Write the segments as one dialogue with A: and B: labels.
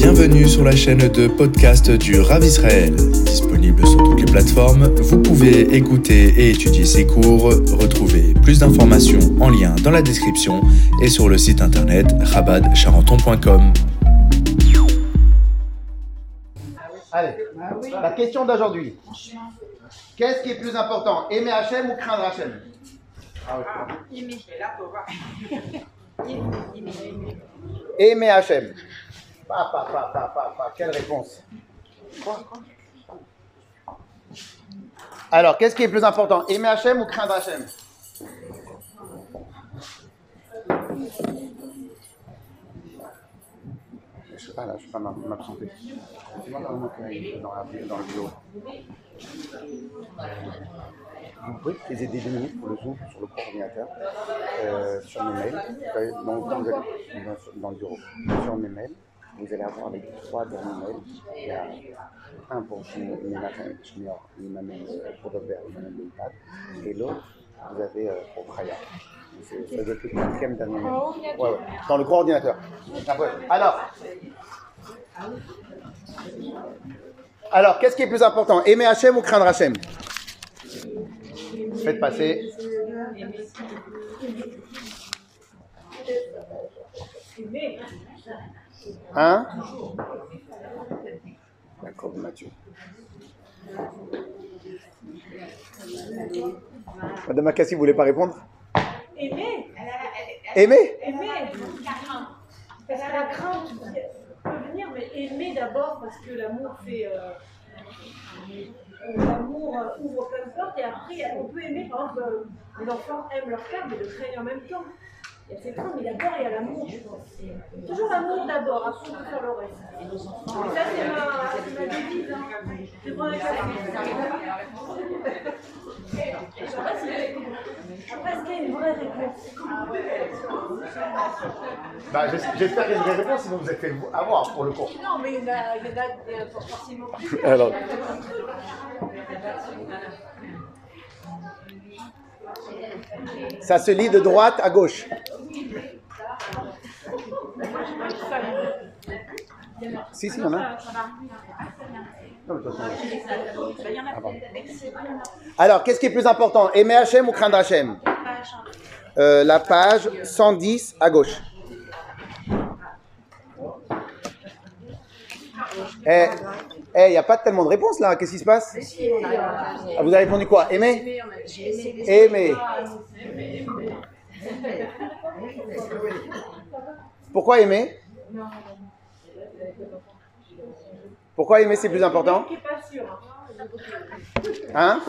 A: Bienvenue sur la chaîne de podcast du Rav Israël. Disponible sur toutes les plateformes, vous pouvez écouter et étudier ses cours. Retrouvez plus d'informations en lien dans la description et sur le site internet rabadcharenton.com.
B: Allez, la question d'aujourd'hui. Qu'est-ce qui est plus important, aimer Hachem ou craindre Hachem? Aimer Hachem. Pa, pa, pa, pa, pa, pa. Quelle réponse? Alors, qu'est-ce qui est plus important, aimer Hachem ou craindre Hachem? Je sais pas là, je sais pas m'absenter. Dans le dans, dans bureau. Vous pouvez utiliser des deux minutes pour le zoom sur le coordinateur, euh, sur mes mails. Vous allez- dans, dans le bureau, sur mes mails, vous allez avoir les trois derniers mails. Il y a un pour Imamen Leipad, et l'autre, vous avez euh, pour Braya. C'est- le quatrième dernier mail. Ouais, ouais. Dans le coordinateur. Après, Alors, alors, qu'est-ce qui est plus important Aimer Hachem ou craindre Hachem? Faites passer. Hein? D'accord, Mathieu. Madame Akassi, vous voulez pas répondre?
C: Aimer,
B: Aimer
C: aimer. Parce que la crainte peut venir, mais aimer d'abord parce que l'amour fait. euh, euh, l'amour euh, ouvre plein de portes et après on peut aimer, par exemple, euh, les enfants aiment leur père, mais le craignent en même temps. Il y a cette mais d'abord il y a l'amour, je pense. Toujours l'amour d'abord, après on peut faire le reste. Et ça, c'est ma, c'est ma devise. Hein. Je prends la café. Après, c'est- après, est-ce qu'il y a une vraie réponse
B: bah, j'es- J'espère qu'il y a une vraie réponse, sinon vous êtes fait avoir pour le cours.
C: Non, mais il y en a, il y en a forcément plus.
B: Alors. Ça se lit de droite à gauche. Si, ah. Alors, qu'est-ce qui est plus important Aimer Hachem ou craindre Hachem? Euh, La page 110 à gauche. Eh, eh, il n'y a pas tellement de réponses là, qu'est-ce qui se passe? Ah, Vous avez répondu quoi? Aimer? Aimer. Pourquoi aimer? Pourquoi aimer c'est plus important?
C: Hein?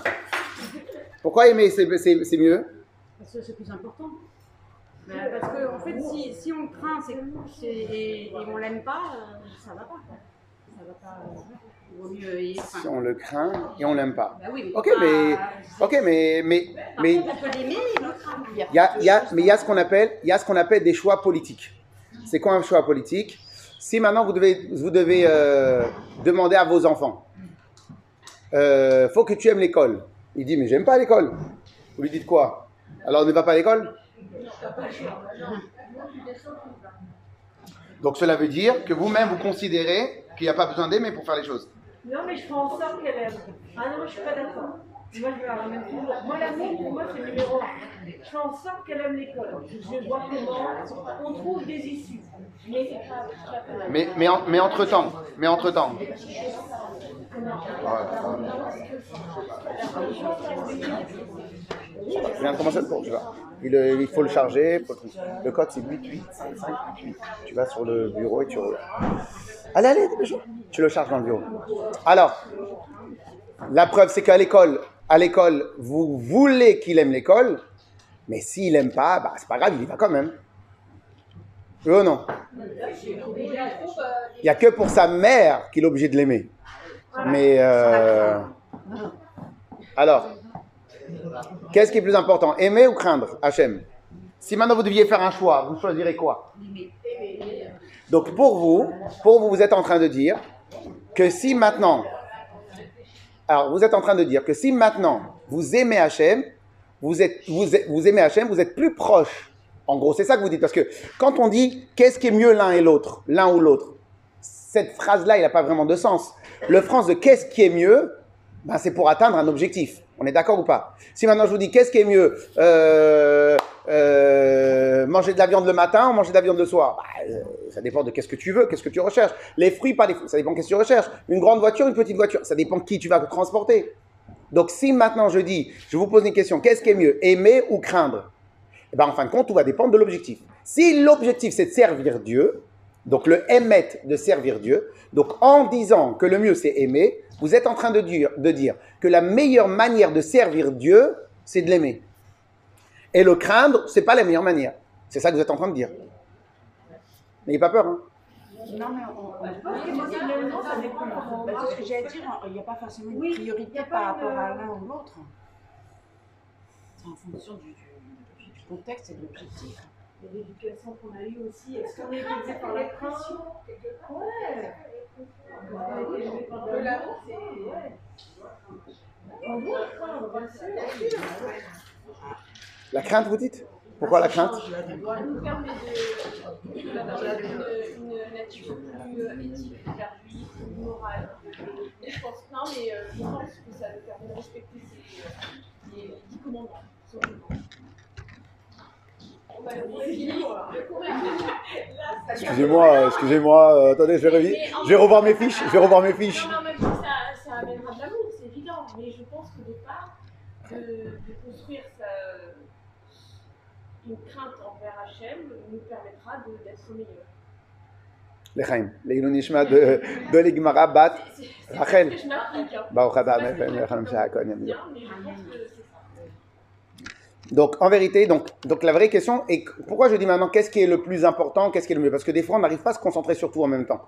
B: Pourquoi aimer c'est mieux?
D: Parce que c'est plus important. Mais parce que en fait, si, si on craint et, et on l'aime pas, euh, ça va pas. Ça va pas. Il vaut mieux. et- enfin,
B: Si on le craint et on l'aime pas.
D: bah oui, mais
B: Ok,
D: pas-
B: mais, ok, mais, mais,
D: Par
B: mais y a, il y a- mais il y a ce qu'on appelle, il y a ce qu'on appelle des choix politiques. C'est quoi un choix politique? Si maintenant vous devez, vous devez euh, demander à vos enfants, euh, faut que tu aimes l'école. Il dit mais j'aime pas l'école. Vous lui dites quoi? Alors ne va pas à l'école? Donc cela veut dire que vous-même vous considérez qu'il n'y a pas besoin d'aimer pour faire les choses.
C: Non, mais je ferai en sorte qu'elle aime. Ah non, moi je suis pas d'accord. Moi je la ramène toujours. Moi l'amour pour moi c'est numéro un. Je fais en sorte qu'elle aime l'école. Je vois comment on trouve des issues. Mais.
B: Mais, mais, en- mais entre-temps, mais entre-temps. Le cours, tu vois. Il, euh, il faut le charger. le- code c'est 885588. Tu vas sur le bureau et tu regardes. Allez, allez. Tu le charges dans le bureau. Alors, la preuve c'est qu'à l'école, à l'école, vous voulez qu'il aime l'école, mais s'il aime pas, bah, c'est pas grave, il y va quand même. Oui ou non Il n'y a que pour sa mère qu'il est obligé de l'aimer. Mais euh, alors, qu'est-ce qui est plus important, aimer ou craindre Hachem? Si maintenant vous deviez faire un choix, vous choisirez quoi? Donc pour vous, pour vous, vous êtes en train de dire que si maintenant, alors vous êtes en train de dire que si maintenant vous aimez Hachem, vous êtes, vous, aimez vous êtes plus proche. En gros, c'est ça que vous dites. Parce que quand on dit qu'est-ce qui est mieux l'un et l'autre, l'un ou l'autre, cette phrase-là, il n'a pas vraiment de sens. Le France de qu'est-ce qui est mieux, ben, c'est pour atteindre un objectif. On est d'accord ou pas? Si maintenant je vous dis qu'est-ce qui est mieux? Euh, euh, Manger de la viande le matin ou manger de la viande le soir? Bah, euh, Ça dépend de qu'est-ce que tu veux, qu'est-ce que tu recherches. Les fruits, pas les fruits, ça dépend qu'est-ce que tu recherches. Une grande voiture, une petite voiture, ça dépend de qui tu vas transporter. Donc si maintenant je dis, je vous pose une question, qu'est-ce qui est mieux Aimer ou craindre? Eh bien en fin de compte, tout va dépendre de l'objectif. Si l'objectif c'est de servir Dieu, donc le émettre de servir Dieu, donc en disant que le mieux c'est aimer, vous êtes en train de dire, de dire que la meilleure manière de servir Dieu, c'est de l'aimer. Et le craindre, c'est pas la meilleure manière. C'est ça que vous êtes en train de dire. N'ayez pas peur. Hein.
D: Non, mais on, ça dépend. Ce que j'allais dire, il n'y a pas forcément une priorité par rapport à l'un ou l'autre. C'est en fonction du, du- du contexte et de l'objectif.
C: Et l'éducation qu'on a eue aussi, est-ce qu'on est élevé par la pression? Ouais.
B: La crainte, vous dites? Pourquoi la crainte?
E: Ça nous permet d'avoir une, une nature plus éthique, plus morale. Je pense, mais euh, je pense que ça nous permet de respecter les dix commandements. tout simplement. On va le corriger. Le corriger. Là, ça-
B: Excusez-moi, excusez-moi, euh, attendez, je vais, revi- je vais revoir mes fiches, je vais revoir mes fiches.
E: Non, en même temps, ça, ça amènera de l'amour, c'est évident. Mais je pense qu'au départ, de, de construire sa- une crainte envers Hachem nous permettra d'être meilleurs.
B: Lechaim, Leilun Nishma de, de l'Igmara Bat,
E: C'est- c'est c'est
B: Rachel.
E: ce que
B: Donc, en vérité, donc, donc la vraie question est pourquoi je dis maintenant qu'est-ce qui est le plus important, qu'est-ce qui est le mieux? Parce que des fois, on n'arrive pas à se concentrer sur tout en même temps.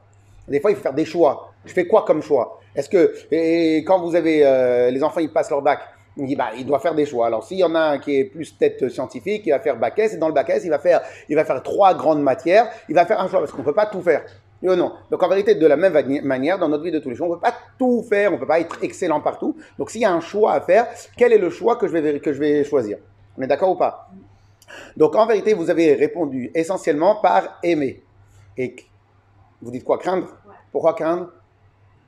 B: Des fois, il faut faire des choix. Je fais quoi comme choix? Est-ce que, et quand vous avez euh, les enfants, ils passent leur bac, bah, il doit faire des choix. Alors, s'il y en a un qui est plus tête scientifique, il va faire bac S, et dans le bac S, il va faire, il va faire trois grandes matières, il va faire un choix, parce qu'on ne peut pas tout faire. Ou non Donc, en vérité, de la même manière, dans notre vie de tous les jours, on ne peut pas tout faire, on ne peut pas être excellent partout. Donc, s'il y a un choix à faire, quel est le choix que je vais choisir? On est d'accord ou pas? Donc, en vérité, vous avez répondu essentiellement par aimer. Et vous dites quoi Craindre? Pourquoi craindre?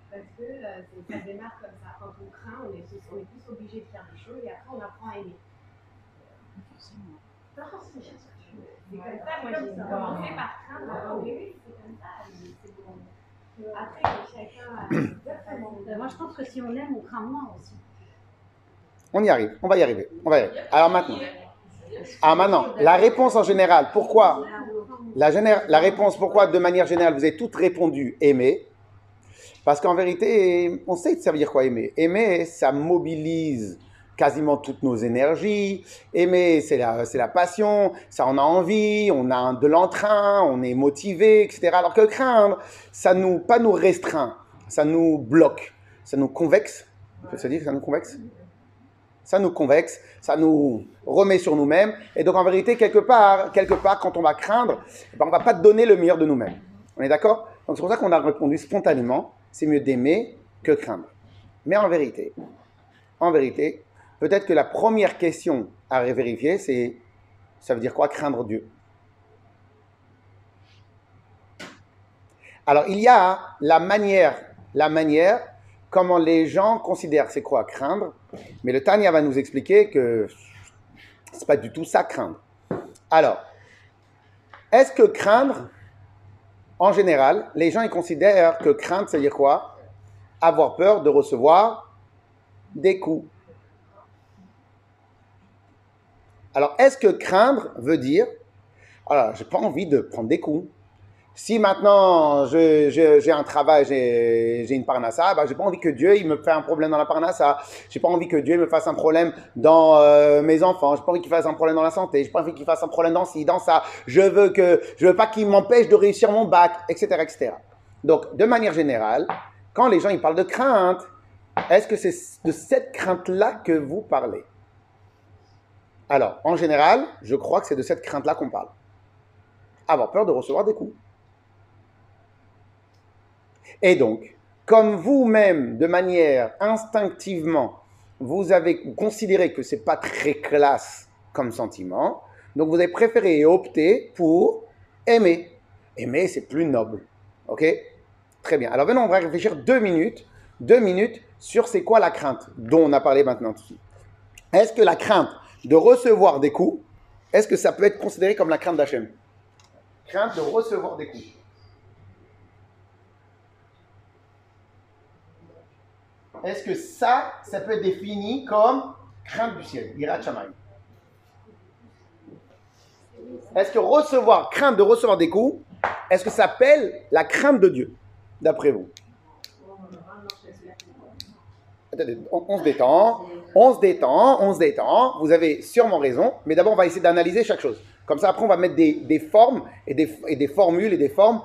F: Parce que euh, ça démarre comme ça. Quand on craint, on est, on est plus obligé de faire des choses et après on apprend à aimer.
C: Pas forcément.
F: C'est comme ça, moi j'ai commencé par craindre. Ah c'est comme ça. Après, chacun a.
D: Euh, Moi, je pense que si on aime, on craint moins aussi.
B: On y arrive, on va y arriver. On va y arriver. Alors maintenant. Ah maintenant, la réponse en général, pourquoi? La, la réponse, pourquoi de manière générale, vous avez toutes répondu aimer? Parce qu'en vérité, on sait de servir quoi aimer. Aimer, ça mobilise quasiment toutes nos énergies. Aimer, c'est la, la passion, ça on a envie, on a de l'entrain, on est motivé, etc. Alors que craindre, ça nous, pas nous restreint, ça nous bloque, ça nous convexe. On peut se dire que ça nous convexe? Ça nous convexe, ça nous remet sur nous-mêmes. Et donc en vérité, quelque part, quelque part quand on va craindre, eh ben, on ne va pas donner le meilleur de nous-mêmes. On est d'accord? Donc c'est pour ça qu'on a répondu spontanément, c'est mieux d'aimer que craindre. Mais en vérité, en vérité, peut-être que la première question à vérifier, c'est ça veut dire quoi craindre Dieu? Alors il y a la manière, la manière comment les gens considèrent c'est quoi craindre, mais le Tanya va nous expliquer que c'est pas du tout ça craindre. Alors, est-ce que craindre, en général, les gens ils considèrent que craindre, c'est dire quoi? Avoir peur de recevoir des coups. Alors, est-ce que craindre veut dire, alors, j'ai pas envie de prendre des coups. Si maintenant je- je- j'ai un travail, j'ai j'ai une parnassa, bah, j'ai pas envie que Dieu il me fasse un problème dans la parnassa. J'ai pas envie que Dieu me fasse un problème dans euh, mes enfants. J'ai pas envie qu'il fasse un problème dans la santé. J'ai pas envie qu'il fasse un problème dans ci, dans ça. Je veux que je veux pas qu'il m'empêche de réussir mon bac, etc., etc. Donc, de manière générale, quand les gens ils parlent de crainte, est-ce que c'est de cette crainte-là que vous parlez? Alors, en général, je crois que c'est de cette crainte-là qu'on parle. Avoir peur de recevoir des coups. Et donc, comme vous-même, de manière instinctivement, vous avez considéré que c'est pas très classe comme sentiment, donc vous avez préféré opté pour aimer. Aimer, c'est plus noble. Ok? Très bien. Alors maintenant, on va réfléchir deux minutes, deux minutes sur c'est quoi la crainte dont on a parlé maintenant. Est-ce que la crainte de recevoir des coups, est-ce que ça peut être considéré comme la crainte d'Hachem? Crainte de recevoir des coups. Est-ce que ça, ça peut être défini comme crainte du ciel, Est-ce que recevoir, crainte de recevoir des coups, est-ce que ça s'appelle la crainte de Dieu, d'après vous? On, se détend, on se détend, on se détend. Vous avez sûrement raison, mais d'abord on va essayer d'analyser chaque chose. Comme ça, après, on va mettre des, formes et des, formules et des formes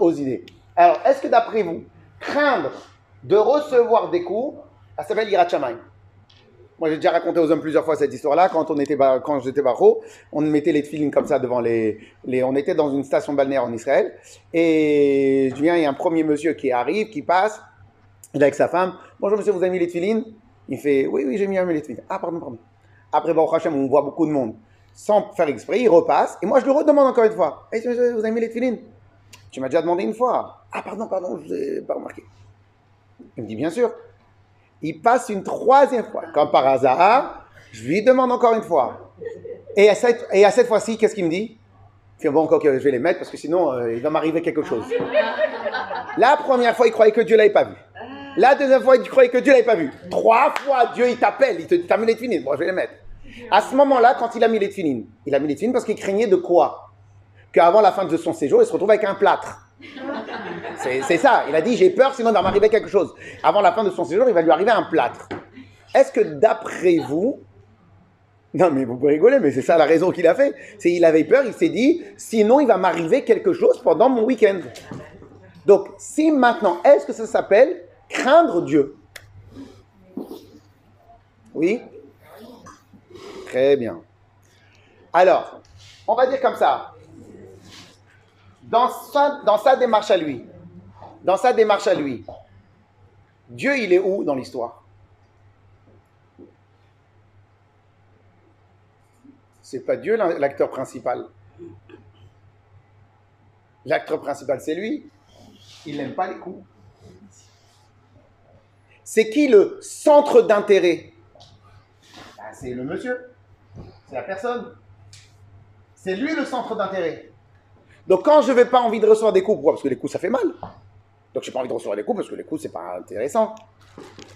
B: aux idées. Alors, est-ce que d'après vous, craindre de recevoir des coups, ça s'appelle Irat Shamayim Moi, j'ai déjà raconté aux hommes plusieurs fois cette histoire-là. Quand, on était, quand j'étais barreau, on mettait les tefilines comme ça devant les. On était dans une station balnéaire en Israël. Et je viens, il y a un premier monsieur qui arrive, qui passe. Il est avec sa femme. Bonjour monsieur, vous avez mis les tefilines Il fait, oui, oui, j'ai mis les tefilines. Ah, pardon, pardon. Après, Baruch Hashem, on voit beaucoup de monde. Sans faire exprès, il repasse. Et moi, je lui redemande encore une fois. Hey, monsieur, vous avez mis les tefilines Tu m'as déjà demandé une fois. Ah, pardon, pardon, je vous ai pas remarqué. Il me dit, bien sûr. Il passe une troisième fois. Comme par hasard, je lui demande encore une fois. Et à cette, fois-ci, qu'est-ce qu'il me dit? Il fait, bon, que je vais les mettre parce que sinon, euh, il va m'arriver quelque chose. La première fois, il croyait que Dieu l'avait pas vu. La deuxième fois, il croyait que Dieu l'avait pas vu. Trois fois, Dieu, il t'appelle, il te dit, t'as mis les tefilines. Bon, je vais les mettre. À ce moment-là, quand il a mis les tefilines, il a mis les tefilines parce qu'il craignait de quoi? Qu'avant la fin de son séjour, il se retrouve avec un plâtre. C'est ça. Il a dit j'ai peur, sinon il va m'arriver quelque chose. Avant la fin de son séjour, il va lui arriver un plâtre. Est-ce que d'après vous, non mais vous pouvez rigoler, mais c'est ça la raison qu'il a fait. C'est il avait peur, il s'est dit sinon il va m'arriver quelque chose pendant mon week-end. Donc si maintenant, est-ce que ça s'appelle craindre Dieu? Oui? Très bien. Alors, on va dire comme ça dans sa, démarche à lui, dans sa démarche à lui, Dieu, il est où dans l'histoire? C'est pas Dieu l'acteur principal. L'acteur principal, c'est lui. Il n'aime pas les coups. C'est qui le centre d'intérêt? Ben, C'est le monsieur. C'est la personne. C'est lui le centre d'intérêt. Donc quand je n'ai pas envie de recevoir des coups, pourquoi? Parce que les coups, ça fait mal. Donc j'ai pas envie de recevoir des coups parce que les coups, c'est pas intéressant.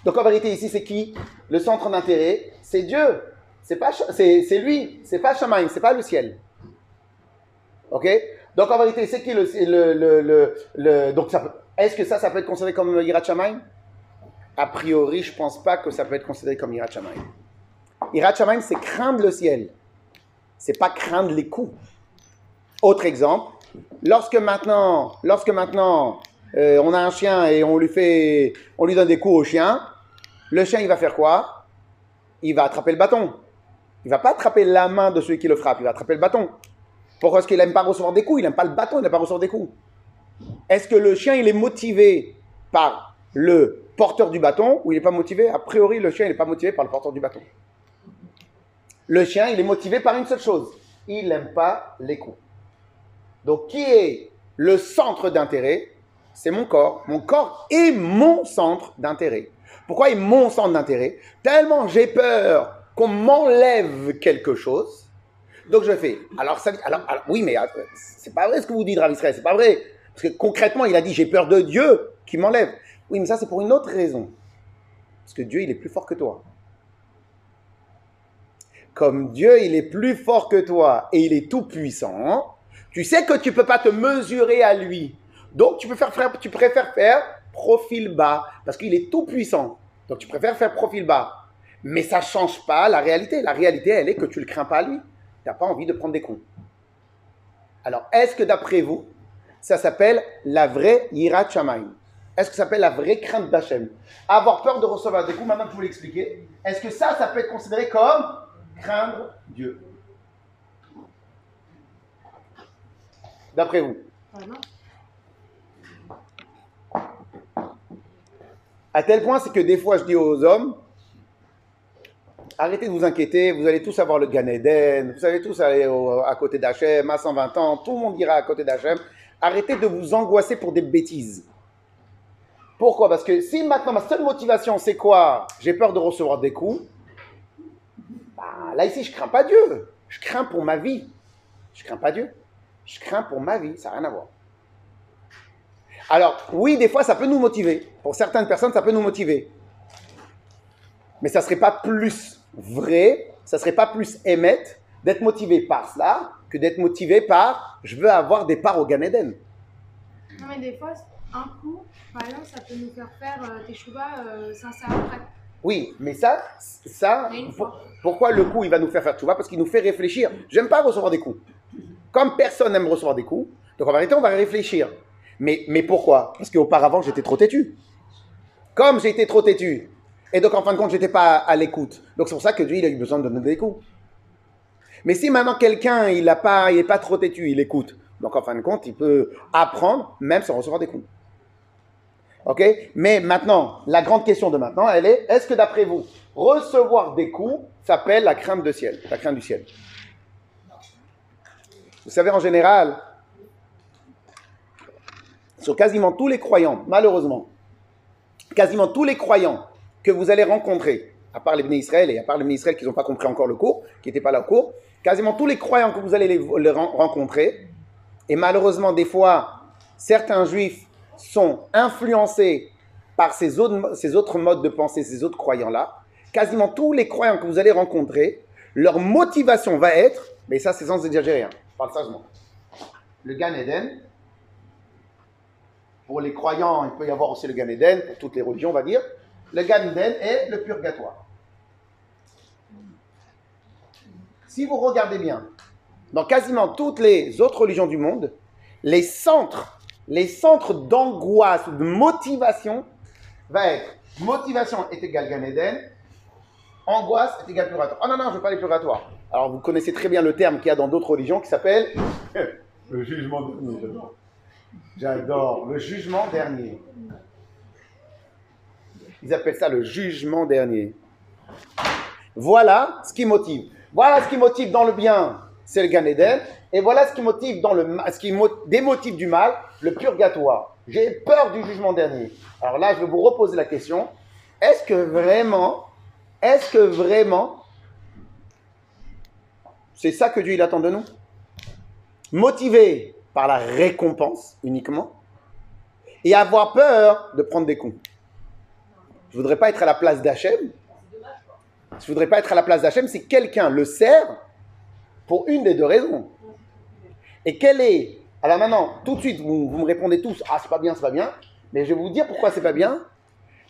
B: Donc en vérité, ici, c'est qui? Le centre d'intérêt, c'est Dieu. C'est pas, c'est, lui. C'est pas Shamaim, c'est pas le ciel. Ok? Donc en vérité, c'est qui le, le, le, le, donc est-ce que ça, ça peut être considéré comme Irat Shamaim A priori, je pense pas que ça peut être considéré comme Irat Shamaim. Irat Shamaim, c'est craindre le ciel. C'est pas craindre les coups. Autre exemple, lorsque maintenant, lorsque maintenant euh, on a un chien et on lui fait, on lui donne des coups au chien, le chien il va faire quoi? Il va attraper le bâton. Il va pas attraper la main de celui qui le frappe, il va attraper le bâton. Pourquoi est-ce qu'il n'aime pas recevoir des coups? Il n'aime pas le bâton, il n'aime pas recevoir des coups. Est-ce que le chien il est motivé par le porteur du bâton ou il n'est pas motivé? A priori, le chien n'est pas motivé par le porteur du bâton. Le chien il est motivé par une seule chose il n'aime pas les coups. Donc, qui est le centre d'intérêt? C'est mon corps. Mon corps est mon centre d'intérêt. Pourquoi est mon centre d'intérêt? Tellement j'ai peur qu'on m'enlève quelque chose. Donc je fais. Alors, ça, oui, mais euh, c'est pas vrai ce que vous dites, Rav c'est pas vrai. Parce que concrètement, il a dit j'ai peur de Dieu qui m'enlève. Oui, mais ça c'est pour une autre raison. Parce que Dieu, il est plus fort que toi. Comme Dieu, il est plus fort que toi et il est tout puissant, tu sais que tu ne peux pas te mesurer à lui. Donc tu, préfères faire profil bas parce qu'il est tout puissant. Donc tu préfères faire profil bas. Mais ça ne change pas la réalité. La réalité, elle est que tu ne le crains pas à lui. Tu n'as pas envie de prendre des coups. Alors, est-ce que d'après vous, ça s'appelle la vraie Yirat Shamayim Est-ce que ça s'appelle la vraie crainte d'Hachem? Avoir peur de recevoir des coups, maintenant que vous l'expliquez, est-ce que ça, ça peut être considéré comme craindre Dieu? D'après vous À tel point, c'est que des fois, je dis aux hommes, arrêtez de vous inquiéter, vous allez tous avoir le Gan Eden, vous allez tous aller à côté d'Hachem, à 120 ans, tout le monde ira à côté d'Hachem. Arrêtez de vous angoisser pour des bêtises. Pourquoi? Parce que si maintenant ma seule motivation c'est quoi? J'ai peur de recevoir des coups. Bah, là ici je crains pas Dieu. Je crains pour ma vie. Je crains pas Dieu. Je crains pour ma vie. Ça n'a rien à voir. Alors oui, des fois ça peut nous motiver. Pour certaines personnes ça peut nous motiver. Mais ça serait pas plus vrai, ça serait pas plus émettre d'être motivé par cela que d'être motivé par je veux avoir des parts au Gan Eden.
F: Non, mais des fois, un coup, par exemple, ça peut nous faire faire euh, des chouvas euh, sincères après.
B: Oui, mais ça, ça, pour- pourquoi le coup il va nous faire faire vois Parce qu'il nous fait réfléchir. J'aime pas recevoir des coups. Comme personne n'aime recevoir des coups, donc en vérité on va réfléchir. Mais, mais pourquoi? Parce qu'auparavant j'étais trop têtu. Comme été trop têtu, et donc en fin de compte j'étais pas à l'écoute. Donc c'est pour ça que Dieu il a eu besoin de donner des coups. Mais si maintenant quelqu'un il a pas, pas trop têtu, il écoute. Donc en fin de compte il peut apprendre même sans recevoir des coups. Ok? Mais maintenant, la grande question de maintenant, elle est est-ce que d'après vous, recevoir des coups s'appelle la crainte de ciel, la crainte du ciel? Vous savez, en général, sur quasiment tous les croyants, malheureusement, quasiment tous les croyants que vous allez rencontrer, à part les bénis Israël et à part les bénis Israël qui n'ont pas compris encore le cours, qui n'étaient pas là au cours, quasiment tous les croyants que vous allez rencontrer, et malheureusement, des fois, certains juifs sont influencés par ces autres, modes de pensée, ces autres croyants-là. Quasiment tous les croyants que vous allez rencontrer, leur motivation va être, mais ça c'est sans exagérer, hein, Le Gan Eden, pour les croyants, il peut y avoir aussi le Gan Eden, pour toutes les religions, on va dire. Le Gan Eden est le purgatoire. Si vous regardez bien, dans quasiment toutes les autres religions du monde, les centres, les centres d'angoisse ou de motivation va être motivation est égal Gan Eden, angoisse est égal purgatoire. Oh non, non, je ne veux pas les purgatoires. Alors vous connaissez très bien le terme qu'il y a dans d'autres religions qui s'appelle le jugement dernier. J'adore. Le jugement dernier. Ils appellent ça le jugement dernier. Voilà ce qui motive. Voilà ce qui motive dans le bien, c'est le Gan Eden. Et voilà ce qui motive dans le ce qui mo- démotive du mal, le purgatoire. J'ai peur du jugement dernier. Alors là, je vais vous reposer la question. Est-ce que vraiment, est-ce que vraiment, c'est ça que Dieu attend de nous Motivé par la récompense uniquement et avoir peur de prendre des coups. Je voudrais pas être à la place d'Hachem. Je voudrais pas être à la place d'Hachem si quelqu'un le sert pour une des deux raisons. Et quelle est Alors maintenant, tout de suite, vous, vous me répondez tous Ah, c'est pas bien, c'est pas bien. Mais je vais vous dire pourquoi c'est pas bien.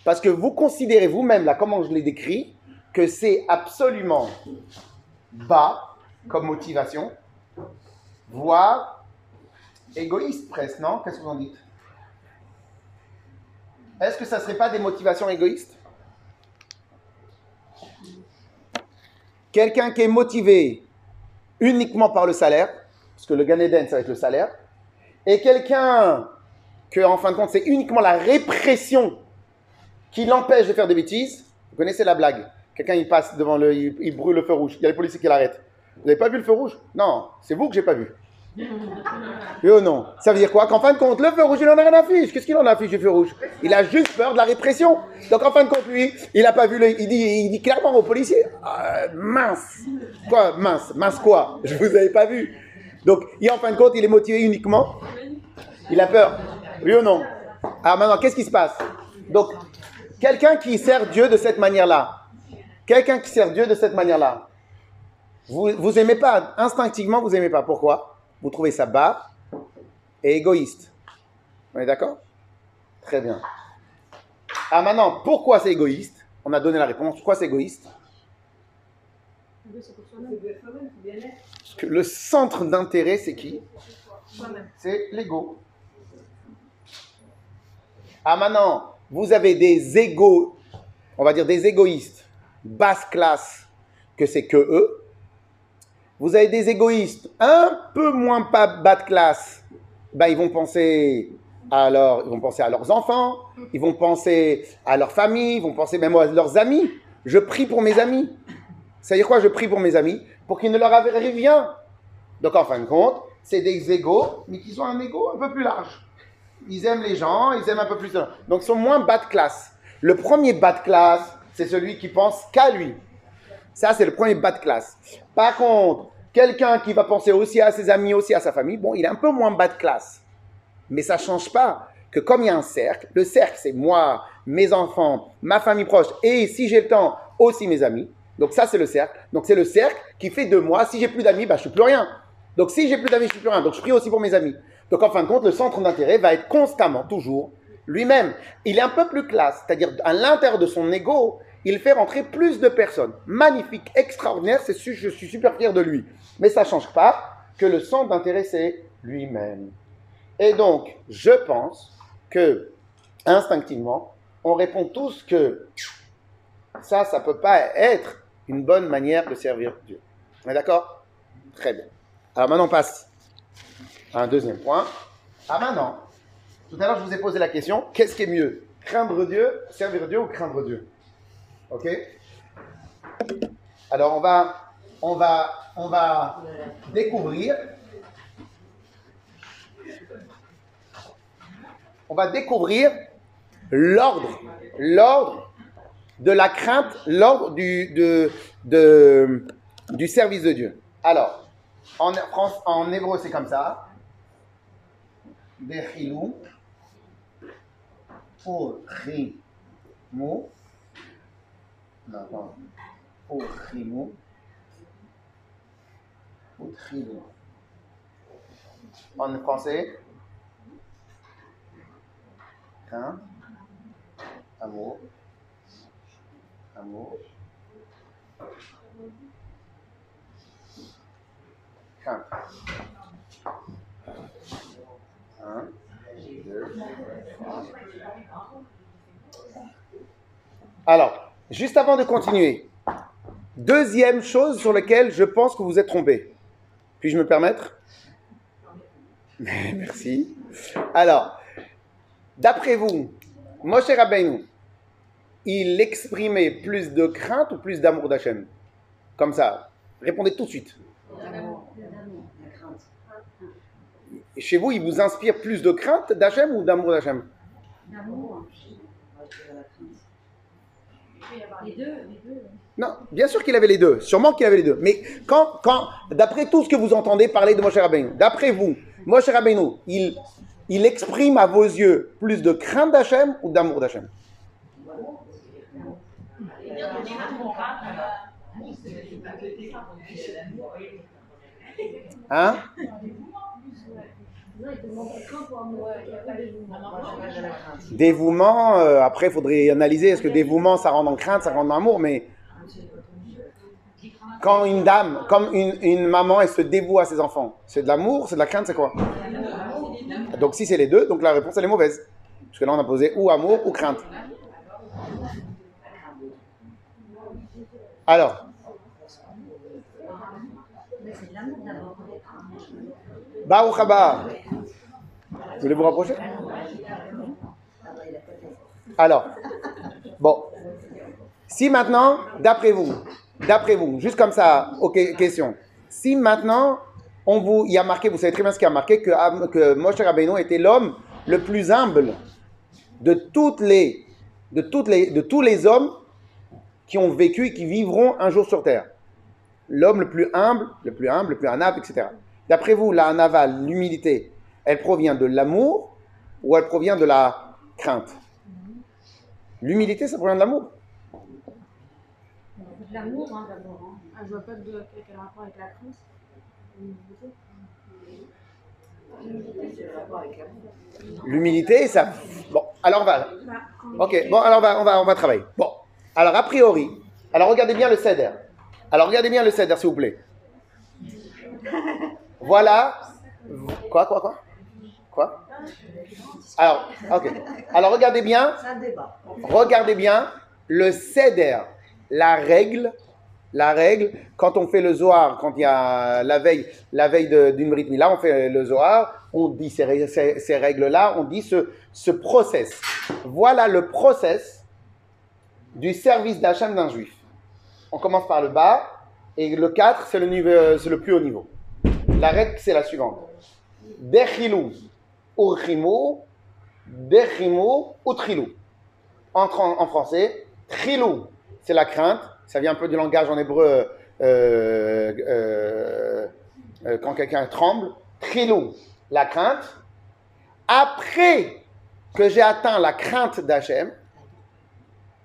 B: Parce que vous considérez vous-même, là, comment je l'ai décrit, que c'est absolument bas comme motivation, voire égoïste presque, non? Qu'est-ce que vous en dites? Est-ce que ça ne serait pas des motivations égoïstes? Quelqu'un qui est motivé uniquement par le salaire, parce que le Gan Eden, ça va être le salaire, et quelqu'un que, en fin de compte, c'est uniquement la répression qui l'empêche de faire des bêtises. Vous connaissez la blague Quelqu'un, il passe devant le... Il, il brûle le feu rouge. Il y a les policiers qui l'arrêtent. Vous n'avez pas vu le feu rouge? Non, c'est vous que j'ai pas vu. Oui ou non? Ça veut dire quoi? Qu'en fin de compte, le feu rouge, il en a rien à fiche. Qu'est-ce qu'il en a fiche du feu rouge? Il a juste peur de la répression. Donc en fin de compte, lui, il n'a pas vu le... Il dit, il dit clairement aux policiers, Ah, mince. Quoi? Mince Mince quoi? Je vous avais pas vu. Donc, il, en fin de compte, il est motivé uniquement. Il a peur. Oui ou non? Alors maintenant, qu'est-ce qui se passe? Donc, quelqu'un qui sert Dieu de cette manière-là, quelqu'un qui sert Dieu de cette manière-là, vous, vous aimez pas, instinctivement, vous aimez pas. Pourquoi? Vous trouvez ça bas et égoïste. On est d'accord? Très bien. Ah maintenant, pourquoi c'est égoïste? On a donné la réponse. Pourquoi c'est égoïste? Que le centre d'intérêt, c'est qui? C'est l'ego. Ah maintenant, vous avez des égos, on va dire des égoïstes, basse classe, que c'est que eux. Vous avez des égoïstes un peu moins bas de classe. Ben, ils vont penser à, ils vont penser à leurs enfants, ils vont penser à leur famille, ils vont penser même à leurs amis. Je prie pour mes amis. Ça veut dire quoi Je prie pour mes amis? Pour qu'il ne leur arrive rien. Donc en fin de compte, c'est des égos, mais qui ont un ego un peu plus large. ils aiment les gens, ils aiment un peu plus. Donc ils sont moins bas de classe. Le premier bas de classe, c'est celui qui pense qu'à lui. Ça, c'est le premier bas de classe. Par contre, quelqu'un qui va penser aussi à ses amis, aussi à sa famille, bon, il est un peu moins bas de classe. Mais ça ne change pas que comme il y a un cercle, le cercle, c'est moi, mes enfants, ma famille proche, et si j'ai le temps, aussi mes amis. Donc ça, c'est le cercle. Donc c'est le cercle qui fait de moi, si j'ai plus d'amis, bah, je suis plus rien. Donc si j'ai plus d'amis, je suis plus rien. Donc je prie aussi pour mes amis. Donc en fin de compte, le centre d'intérêt va être constamment, toujours, lui-même. Il est un peu plus classe, c'est-à-dire à l'intérieur de son ego, il fait rentrer plus de personnes. Magnifique, extraordinaire, c'est je suis super fier de lui. Mais ça ne change pas que le centre d'intérêt, c'est lui-même. Et donc, je pense que, instinctivement, on répond tous que ça, ça ne peut pas être une bonne manière de servir Dieu. On est d'accord? Très bien. Alors maintenant, on passe à un deuxième point. Ah maintenant, tout à l'heure, je vous ai posé la question, qu'est-ce qui est mieux? Craindre Dieu, servir Dieu ou craindre Dieu? Ok? Alors on va, on va, on va découvrir. On va découvrir l'ordre, l'ordre de la crainte, l'ordre du, de, de, du service de Dieu. Alors, en, en hébreu, c'est comme ça. Bechilou, mot non, Ochimu. Ochimu. En français, hein? Amour. Amour. Crainte. Un, deux, Alors, Juste avant de continuer, deuxième chose sur laquelle je pense que vous êtes trompé. Puis-je me permettre? Merci. Alors, d'après vous, Moshe Rabbeinu, il exprimait plus de crainte ou plus d'amour d'Hachem? Comme ça, répondez tout de suite. Chez vous, il vous inspire plus de crainte d'Hachem ou d'amour d'Hachem? D'amour. Les deux. Non, bien sûr qu'il avait les deux. Sûrement qu'il avait les deux. Mais quand, quand d'après tout ce que vous entendez parler de Moshe Rabbeinu, d'après vous, Moshe Rabbeinu, il, il exprime à vos yeux plus de crainte d'Hachem ou d'amour d'Hachem? Hein? Dévouement, euh, après, il faudrait analyser. Est-ce que dévouement, ça rend en crainte, ça rend en amour Mais quand une dame, comme une, maman, elle se dévoue à ses enfants, c'est de l'amour, c'est de la crainte, c'est quoi? Donc si c'est les deux, donc la réponse, elle est mauvaise. Parce que là, on a posé ou amour ou crainte. Alors. Baruch. Vous voulez vous rapprocher? Alors, bon. Si maintenant, d'après vous, d'après vous, juste comme ça, ok, question. Si maintenant, on vous, il y a marqué, vous savez très bien ce qui a marqué, que, que Moshe Rabbeinu était l'homme le plus humble de toutes les, tous les hommes qui ont vécu et qui vivront un jour sur terre. L'homme le plus humble, le plus humble, le plus anab, etc. D'après vous, la anava, l'humilité, elle provient de l'amour ou elle provient de la crainte? L'humilité, ça provient de l'amour.
D: De l'amour, hein, d'abord. Hein. Ah, je vois pas de quel rapport avec la crainte.
B: L'humilité, ça. Bon, alors on va. Ok, bon, alors on va, on va, on va travailler. Bon, alors a priori, alors regardez bien le ceder. Alors regardez bien le ceder, s'il vous plaît. Voilà. Quoi, quoi, quoi? Quoi? Alors, ok. Alors regardez bien. Regardez bien le ceder, la règle, la règle. Quand on fait le zohar, quand il y a la veille, la veille d'une rythme, là on fait le zohar, on dit ces, règles-là, on dit ce, ce process. Voilà le process du service d'achat d'un juif. On commence par le bas et le 4, c'est le, le plus haut niveau. La règle, c'est la suivante. Dechilou, urchimu, Dechimou ou Trilou. En, en français, Trilou, c'est la crainte. Ça vient un peu du langage en hébreu euh, euh, euh, quand quelqu'un tremble. Trilou, la crainte. Après que j'ai atteint la crainte d'Hachem,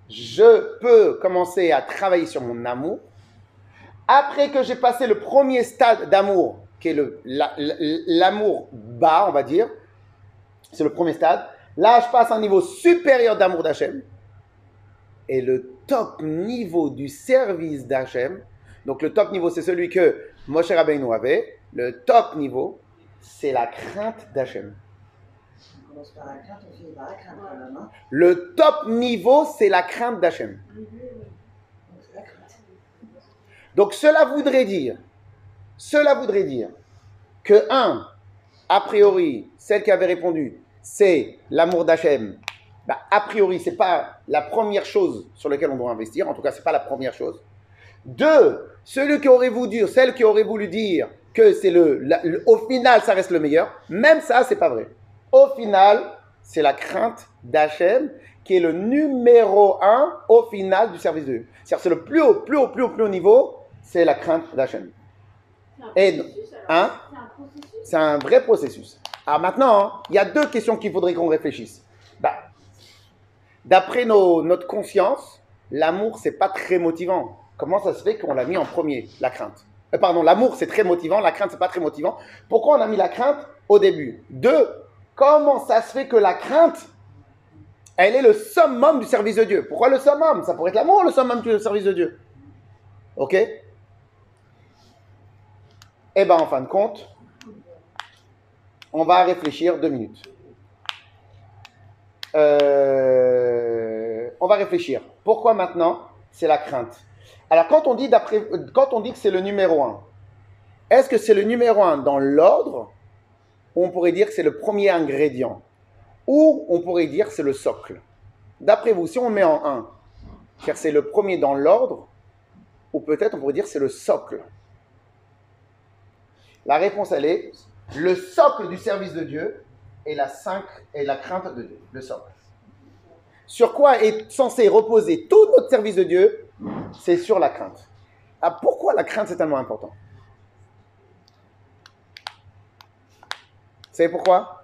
B: je peux commencer à travailler sur mon amour. Après que j'ai passé le premier stade d'amour, qui est l'amour bas, on va dire, c'est le premier stade. Là, je passe à un niveau supérieur d'amour d'Hachem. Et le top niveau du service d'Hachem, donc le top niveau, c'est celui que Moshe Rabbeinu avait. Le top niveau, c'est la crainte d'Hachem. Le top niveau, c'est la crainte d'Hachem.
G: Donc
B: cela voudrait dire, cela voudrait dire que un, a priori, celle qui avait répondu, c'est l'amour d'Hachem. Bah, a priori, c'est pas la première chose sur laquelle on doit investir. En tout cas, c'est pas la première chose. Deux, celui qui aurait voulu dire, celle qui aurait voulu dire que c'est le, la- le- au final, ça reste le meilleur. Même ça, c'est pas vrai. Au final, c'est la crainte d'Hachem qui est le numéro un au final du service de Dieu. C'est-à-dire, c'est le plus haut, plus haut, plus haut, plus haut niveau, c'est la crainte d'Hachem. Et, hein,
C: C'est un processus.
B: C'est un vrai processus. Alors maintenant, il y a deux questions qu'il faudrait qu'on réfléchisse. Bah, D'après notre conscience, l'amour, c'est pas très motivant. Comment ça se fait qu'on l'a mis en premier, la crainte? Euh, Pardon, l'amour, c'est très motivant, la crainte, c'est pas très motivant. Pourquoi on a mis la crainte au début? Deux, comment ça se fait que la crainte, elle est le summum du service de Dieu? Pourquoi le summum? Ça pourrait être l'amour, le summum du service de Dieu. Ok? Eh bien, en fin de compte, on va réfléchir deux minutes. Euh, on va réfléchir. Pourquoi maintenant C'est la crainte? Alors, quand on dit, quand on dit que c'est le numéro un, est-ce que c'est le numéro un dans l'ordre? Ou on pourrait dire que c'est le premier ingrédient? Ou on pourrait dire que c'est le socle? D'après vous, si on met en un, car c'est le premier dans l'ordre, ou peut-être on pourrait dire que c'est le socle La réponse, elle est le socle du service de Dieu est la, la crainte de Dieu, le socle. Sur quoi est censé reposer tout notre service de Dieu? C'est sur la crainte. Ah, pourquoi la crainte c'est tellement important? Vous savez pourquoi?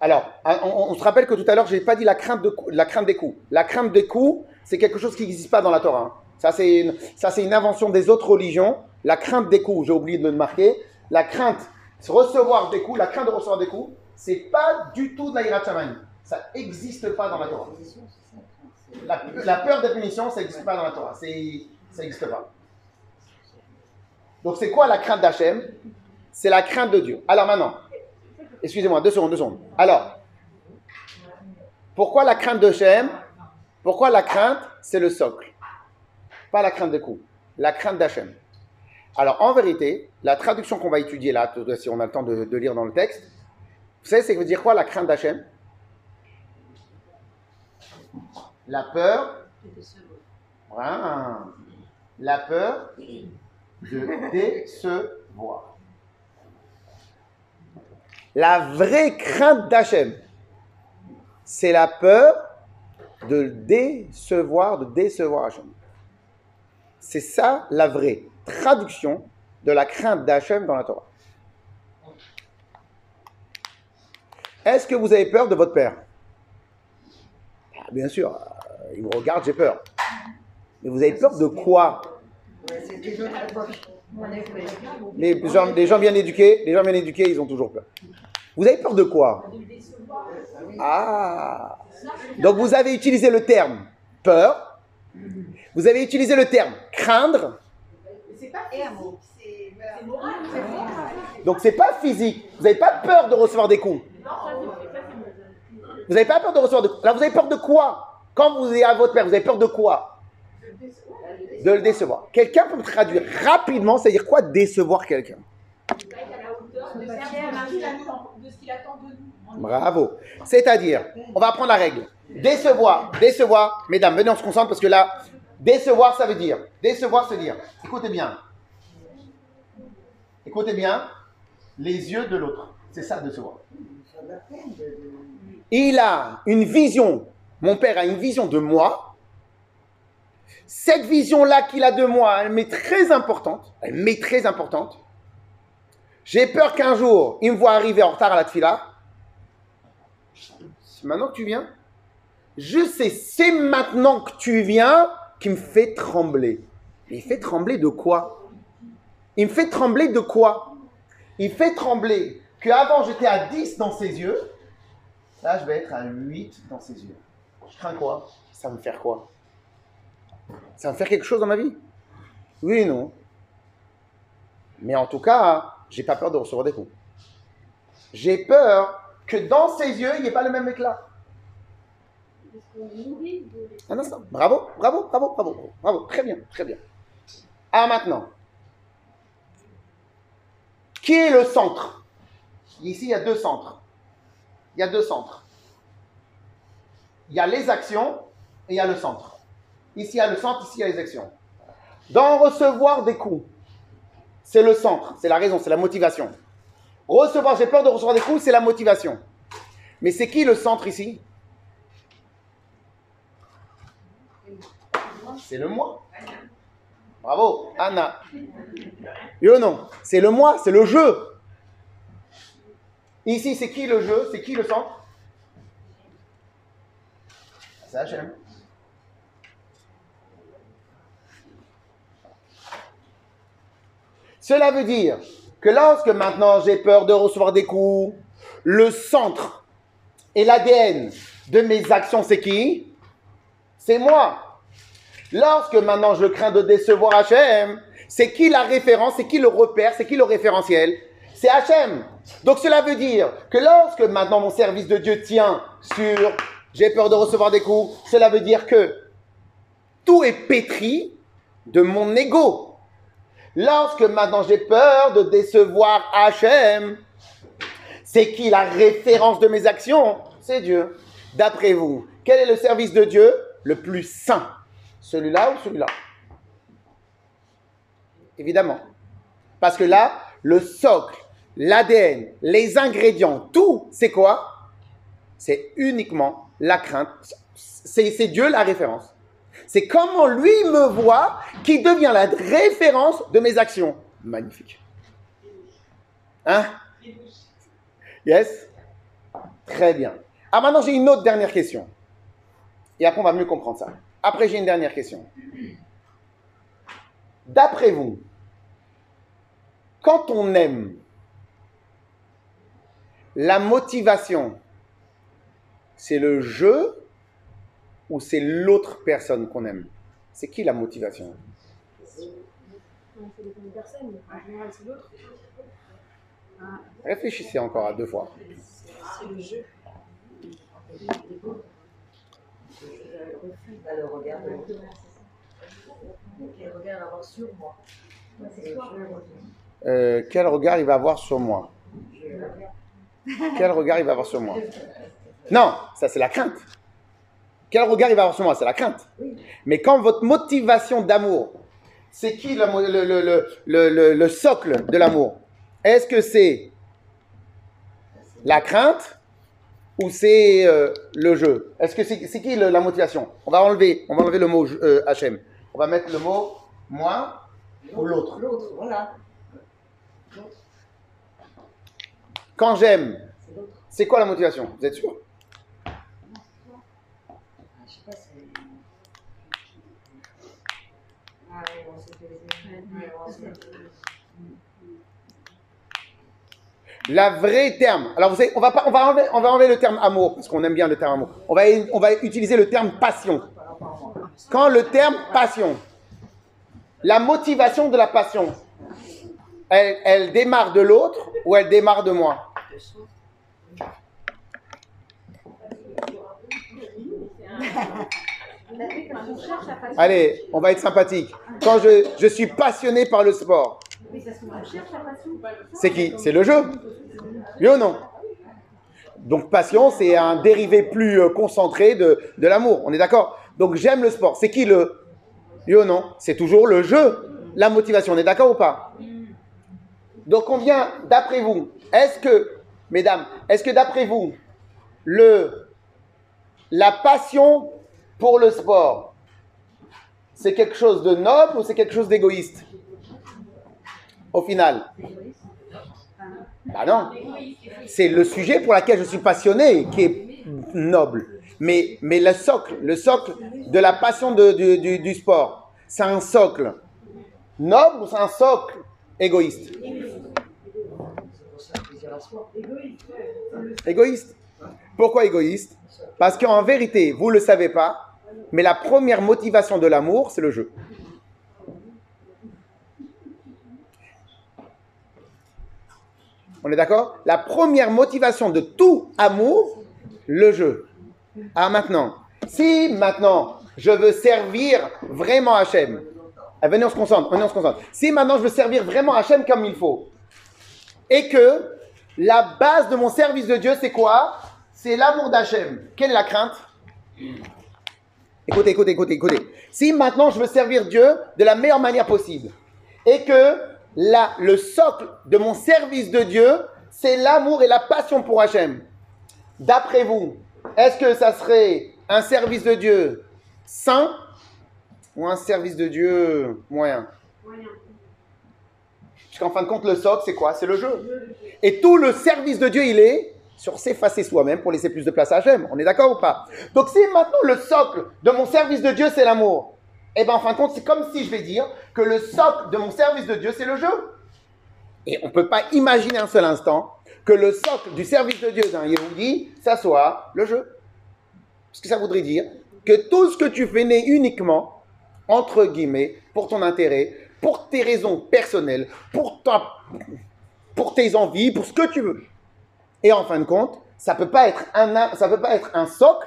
B: Alors, on, on- se rappelle que tout à l'heure, je n'ai pas dit la crainte, de, la crainte des coups. La crainte des coups, c'est quelque chose qui n'existe pas dans la Torah. hein. Ça, c'est une, une invention des autres religions. La crainte des coups, j'ai oublié de le marquer. La crainte de recevoir des coups, la crainte de recevoir des coups, c'est pas du tout de la. Ça n'existe pas dans la Torah.
G: La
B: peur des punitions, ça n'existe pas dans la Torah. Ça n'existe pas. Donc c'est quoi la crainte d'Hachem? C'est la crainte de Dieu. Alors maintenant, excusez-moi, deux secondes, deux secondes. Alors, pourquoi la crainte d'Hachem Pourquoi la crainte, c'est le socle? Pas la crainte des coups. La crainte d'Hachem. Alors en vérité, la traduction qu'on va étudier là, si on a le temps de, lire dans le texte, vous savez, c'est veut dire quoi la crainte d'Hachem? La peur. La peur de décevoir. La vraie crainte d'Hachem, c'est la peur de décevoir, de décevoir Hachem. C'est ça la vraie traduction de la crainte d'Hachem dans la Torah. Est-ce que vous avez peur de votre père? Ah, Bien sûr, euh, il me regarde, j'ai peur. Mais vous avez peur de quoi? Les gens, bien éduqués, les gens bien éduqués, ils ont toujours peur. Vous avez peur de quoi? Ah Donc vous avez utilisé le terme peur, vous avez utilisé le terme craindre,
F: pas physique, c'est c'est moral.
B: donc c'est pas physique. Vous n'avez pas peur de recevoir des coups. Vous n'avez pas peur de recevoir des coups. Là, vous avez peur de quoi? Quand vous êtes à votre père, vous avez peur de quoi? De le décevoir. Quelqu'un peut me traduire rapidement, c'est-à-dire quoi décevoir quelqu'un?
F: Nous.
B: Bravo. C'est-à-dire, on va apprendre la règle. Décevoir, décevoir. Mesdames, venez, on se concentre parce que là, décevoir, ça veut dire. Décevoir, c'est dire. Écoutez bien. Écoutez bien. Les yeux de l'autre. C'est ça, décevoir. Il a une vision, mon père a une vision de moi. Cette vision-là qu'il a de moi, elle m'est très importante. Elle m'est très importante. J'ai peur qu'un jour, il me voit arriver en retard à la tefila. C'est maintenant que tu viens Je sais, c'est maintenant que tu viens qui me fait trembler. Il fait trembler de quoi? Il me fait trembler de quoi? Il fait trembler qu'avant j'étais à 10 dans ses yeux. Là, je vais être à 8 dans ses yeux. Je crains quoi? Ça va me faire quoi? Ça va me faire quelque chose dans ma vie? Oui et non. Mais en tout cas, j'ai pas peur de recevoir des coups. J'ai peur que dans ses yeux, il n'y ait pas le même éclat. Un. Bravo, bravo, bravo, bravo, bravo. Très bien, très bien. Ah, maintenant. Qui est le centre? Ici, il y a deux centres. Il y a deux centres. Il y a les actions et il y a le centre. Ici, il y a le centre, ici, il y a les actions. Dans recevoir des coups, c'est le centre, c'est la raison, c'est la motivation. Recevoir, j'ai peur de recevoir des coups, c'est la motivation. Mais c'est qui le centre ici? C'est le moi. Bravo, Anna. Yo non, c'est le moi, c'est le jeu. Ici, c'est qui le jeu? C'est qui le centre C'est Hachem. Cela veut dire que lorsque maintenant j'ai peur de recevoir des coups, le centre et l'ADN de mes actions, c'est qui? C'est moi. Lorsque maintenant je crains de décevoir Hachem, c'est qui la référence, c'est qui le repère, c'est qui le référentiel? C'est Hachem. Donc cela veut dire que lorsque maintenant mon service de Dieu tient sur j'ai peur de recevoir des coups, cela veut dire que tout est pétri de mon ego. Lorsque maintenant j'ai peur de décevoir Hachem, c'est qui la référence de mes actions? C'est Dieu. D'après vous, quel est le service de Dieu? Le plus saint Celui-là ou celui-là? Évidemment. Parce que là, le socle, l'ADN, les ingrédients, tout, c'est quoi? C'est uniquement la crainte. C'est Dieu la référence. C'est comment lui me voit qui devient la référence de mes actions. Magnifique. Hein? Yes? Très bien. Ah, maintenant j'ai une autre dernière question. Et après on va mieux comprendre ça. Après j'ai une dernière question. D'après vous, quand on aime, la motivation, c'est le jeu ou c'est l'autre personne qu'on aime? C'est qui la motivation? Réfléchissez encore à deux fois.
G: C'est le jeu. Le regard Quel regard avoir sur moi.
B: Euh, quel regard il va avoir sur moi Quel regard il va avoir sur moi Non, ça c'est la crainte. Quel regard il va avoir sur moi C'est la crainte. Mais quand votre motivation d'amour, c'est qui le, le- le- le- le- le- le socle de l'amour? Est-ce que c'est la crainte ou c'est euh, le jeu? Est-ce que c'est qui le- la motivation? On va enlever, on va enlever le mot euh, HM. On va mettre le mot moi ou l'autre.
G: L'autre, voilà.
B: Quand j'aime, c'est quoi la motivation? Vous êtes sûr
G: Ah, Je sais pas, c'est. Ah oui, on s'est fait les Ouais, on s'est fait les-
B: La vraie terme. Alors vous savez, on va pas, on va enlever, on va enlever le terme amour parce qu'on aime bien le terme amour. On va, on va utiliser le terme passion. Quand le terme passion, la motivation de la passion, elle, elle démarre de l'autre ou elle démarre de moi? Allez, on va être sympathique. Quand je, je suis passionné par le sport, c'est qui? C'est le jeu? Oui ou non Donc passion, c'est un dérivé plus euh, concentré de, l'amour. On est d'accord? Donc j'aime le sport. C'est qui le Oui ou non? C'est toujours le jeu, la motivation. On est d'accord ou pas? Donc on vient, d'après vous, est-ce que, mesdames, est-ce que d'après vous, le, la passion pour le sport, c'est quelque chose de noble ou c'est quelque chose d'égoïste? Au final Bah non. C'est le sujet pour lequel je suis passionné qui est noble. Mais, mais le socle, le socle de la passion du sport, c'est un socle noble ou c'est un socle égoïste? Égoïste. Pourquoi égoïste? Parce qu'en vérité, vous ne le savez pas, mais la première motivation de l'amour, c'est le jeu. On est d'accord? La première motivation de tout amour, le jeu. Ah maintenant, si maintenant je veux servir vraiment Hachem, ah, venez on se concentre, venez on se concentre. Si maintenant je veux servir vraiment Hachem comme il faut, et que la base de mon service de Dieu, c'est quoi? C'est l'amour d'Hachem. Quelle est la crainte? Écoutez, écoutez, écoutez, écoutez. Si maintenant je veux servir Dieu de la meilleure manière possible, et que le socle de mon service de Dieu, c'est l'amour et la passion pour Hachem, d'après vous, est-ce que ça serait un service de Dieu saint ou un service de Dieu moyen? Parce qu'en fin de compte, le socle, c'est quoi? C'est le jeu. Et tout le service de Dieu, il est sur s'effacer soi-même pour laisser plus de place à Hachem. On est d'accord ou pas? Donc si maintenant le socle de mon service de Dieu, c'est l'amour, eh bien en fin de compte, c'est comme si je vais dire que le socle de mon service de Dieu, c'est le jeu. Et on ne peut pas imaginer un seul instant que le socle du service de Dieu d'un Yehudi, ça soit le jeu. Parce que ça voudrait dire que tout ce que tu fais n'est uniquement, entre guillemets, pour ton intérêt, pour tes raisons personnelles, pour, ta- pour tes envies, pour ce que tu veux. Et en fin de compte, ça peut pas être un, peut pas être un socle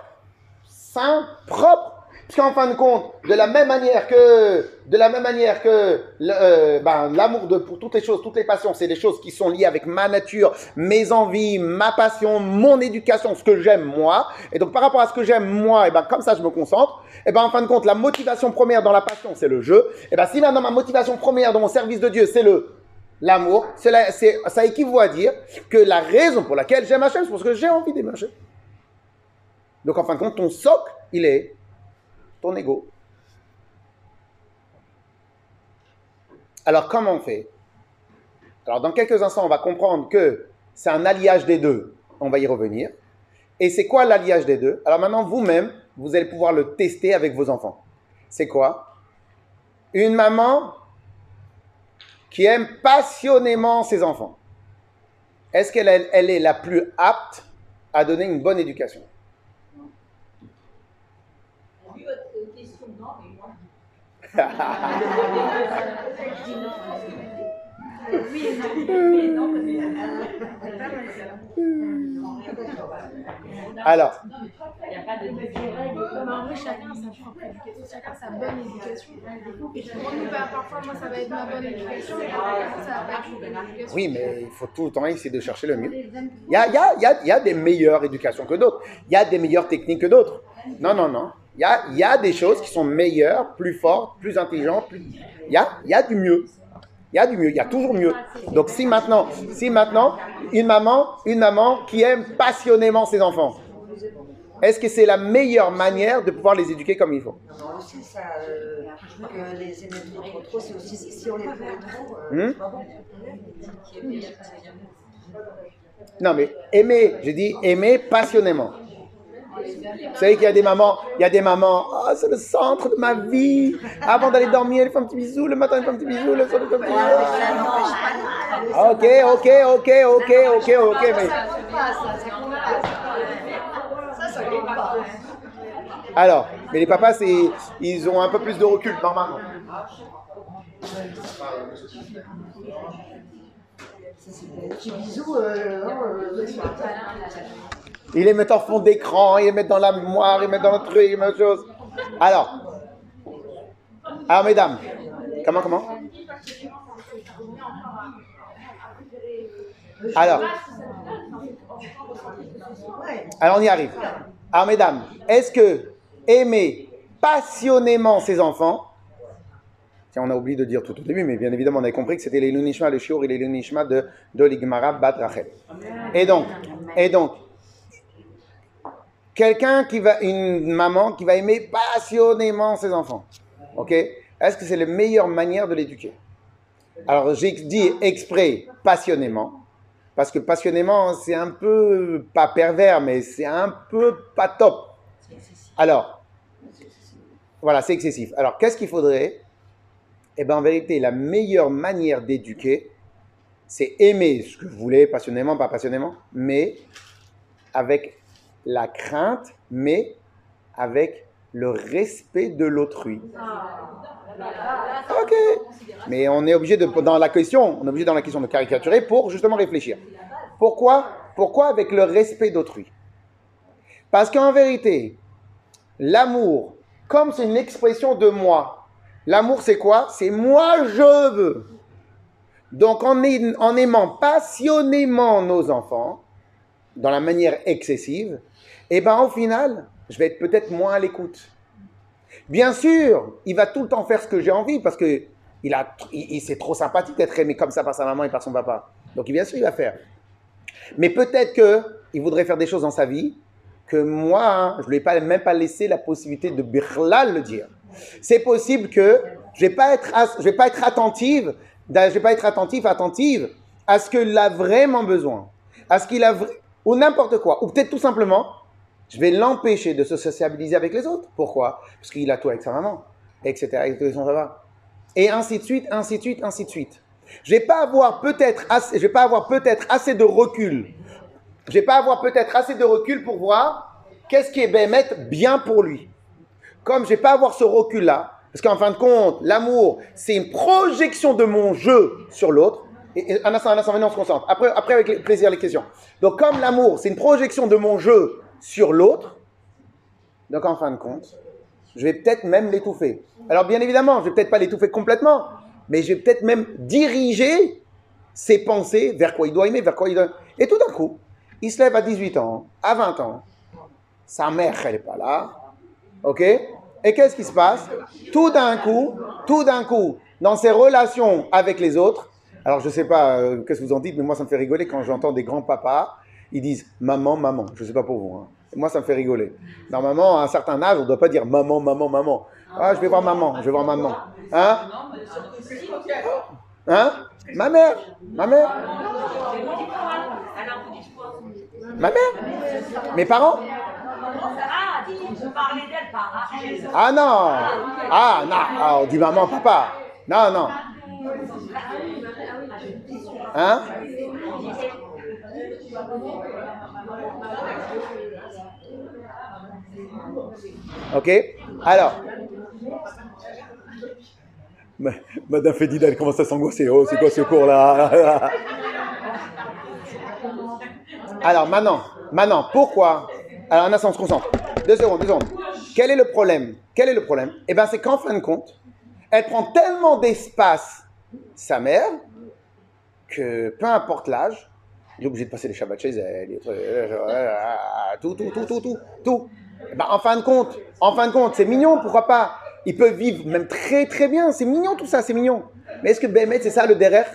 B: sain, propre. Parce qu'en fin de compte, de la même manière que, de la même manière que euh, ben, l'amour de pour toutes les choses, toutes les passions, c'est des choses qui sont liées avec ma nature, mes envies, ma passion, mon éducation, ce que j'aime moi. Et donc par rapport à ce que j'aime moi, et ben comme ça je me concentre. Et ben en fin de compte, la motivation première dans la passion, c'est le jeu. Et ben si maintenant ma motivation première dans mon service de Dieu, c'est le l'amour, la- ça équivaut à dire que la raison pour laquelle j'aime Hachem, c'est parce que j'ai envie d'aimer Hachem. Donc en fin de compte, ton socle, il est ton. Alors comment on fait? Alors dans quelques instants, on va comprendre que c'est un alliage des deux. On va y revenir. Et c'est quoi l'alliage des deux? Alors maintenant, vous-même, vous allez pouvoir le tester avec vos enfants. C'est quoi? Une maman qui aime passionnément ses enfants. Est-ce qu'elle elle- elle est la plus apte à donner une bonne éducation
C: Vu votre question, non, mais moi.
D: Oui
B: Alors, oui, mais il faut tout le temps essayer de chercher le mieux. Il y a- il y a- il y a des meilleures éducations que d'autres. Il y a des meilleures techniques que d'autres. Non, non, non. Il y a, il y a des choses qui sont meilleures, plus fortes, plus intelligentes. plus- Il, y a, il y a du mieux. Il y a du mieux. Il y a toujours mieux. Donc si maintenant, si maintenant, une maman, une maman qui aime passionnément ses enfants, est-ce que c'est la meilleure manière de pouvoir les éduquer comme il faut?
G: Non, aussi, ça, euh, que les aimer trop, trop, trop, c'est aussi si on les trop.
B: Hmm
G: euh, c'est pas bon.
B: Non, mais aimer, j'ai dit aimer passionnément. Vous savez qu'il y a des mamans, il y a des mamans, ah, c'est le centre de ma vie. Avant d'aller dormir, elle fait un petit bisou, le matin, elle fait un petit bisou, le soir, elle fait un petit bisou.
G: Pas
B: Ok, ok, ok, ok, ok, ok. Alors, mais les papas, c'est, ils ont un peu plus de recul, normalement.
G: C'est des petits bisous.
B: Ils les mettent en fond d'écran, ils les mettent dans la mémoire, ils les mettent dans le truc, ils chose. Alors, alors mesdames, comment, comment? Alors, alors on y arrive. Alors mesdames, est-ce que aimer passionnément ses enfants, tiens on a oublié de dire tout au début, mais bien évidemment on avait compris que c'était les Lunishma, le Shiur et les Lunishma de, de l'Igmara Rachel. Et donc, et donc, quelqu'un qui va, une maman qui va aimer passionnément ses enfants. Ok? Est-ce que c'est la meilleure manière de l'éduquer? Alors, j'ai dit exprès passionnément, parce que passionnément, c'est un peu, pas pervers, mais c'est un peu pas top. Alors, voilà, c'est excessif. Alors, qu'est-ce qu'il faudrait? Eh bien, en vérité, la meilleure manière d'éduquer, c'est aimer ce que vous voulez, passionnément, pas passionnément, mais avec la crainte, mais avec le respect de l'autrui. Ok. Mais on est obligé de, dans la question, on est obligé dans la question de caricaturer pour justement réfléchir. Pourquoi Pourquoi avec le respect d'autrui? Parce qu'en vérité, l'amour, comme c'est une expression de moi, l'amour c'est quoi? C'est moi je veux. Donc en, en aimant passionnément nos enfants, dans la manière excessive, eh ben au final, je vais être peut-être moins à l'écoute. Bien sûr, il va tout le temps faire ce que j'ai envie parce que il a, il, c'est trop sympathique d'être aimé comme ça par sa maman et par son papa. Donc bien sûr, il va faire. Mais peut-être que il voudrait faire des choses dans sa vie que moi, je ne lui ai pas, même pas laissé la possibilité de birlal le dire. C'est possible que je ne vais pas être, je vais pas être attentive, je vais pas être attentif, attentive à ce qu'il a vraiment besoin, à ce qu'il a ou n'importe quoi, ou peut-être tout simplement je vais l'empêcher de se sociabiliser avec les autres. Pourquoi? Parce qu'il a tout avec sa maman, etc. Et son Et ainsi de suite, ainsi de suite, ainsi de suite. Je vais pas avoir peut-être vais pas avoir peut-être assez de recul. Je vais pas avoir peut-être assez de recul pour voir qu'est-ce qui est bien pour lui. Comme je vais pas avoir ce recul-là, parce qu'en fin de compte, l'amour, c'est une projection de mon jeu sur l'autre. Et, un instant, on se concentre. Après, après avec plaisir, les questions. Donc, comme l'amour, c'est une projection de mon jeu sur l'autre. Donc en fin de compte, je vais peut-être même l'étouffer. Alors bien évidemment, je vais peut-être pas l'étouffer complètement, mais je vais peut-être même diriger ses pensées vers quoi il doit aimer, vers quoi il doit... Et tout d'un coup, il se lève à 18 ans, à 20 ans, sa mère, elle n'est pas là, ok? Et qu'est-ce qui se passe? Tout d'un coup, tout d'un coup, dans ses relations avec les autres, alors je ne sais pas euh, qu'est-ce que vous en dites, mais moi ça me fait rigoler quand j'entends des grands-papas ils disent maman, maman. Je ne sais pas pour vous. Hein. Moi, ça me fait rigoler. Normalement, à un certain âge, on ne doit pas dire maman, maman, maman. Ah, je vais voir maman, je vais voir maman. Hein? Hein? Ma mère Ma mère Ma mère Mes parents? Ah non Ah non ah, On dit maman, papa. Non, non. Hein? Ok Alors. Madame Fédida, elle commence à s'angoisser. Oh, c'est quoi ce cours-là Alors, maintenant, maintenant, pourquoi? Alors, un instant, on se concentre. Deux secondes, deux secondes. Quel est le problème? Quel est le problème? Eh bien, c'est qu'en fin de compte, elle prend tellement d'espace, sa mère, que peu importe l'âge, il est obligé de passer les Shabbats chez elle, tout, tout, tout, tout, tout, tout. Bah, en fin de compte, en fin de compte, c'est mignon, pourquoi pas? Ils peuvent vivre même très très bien, c'est mignon tout ça, c'est mignon. Mais est-ce que Bémet c'est ça le derrière?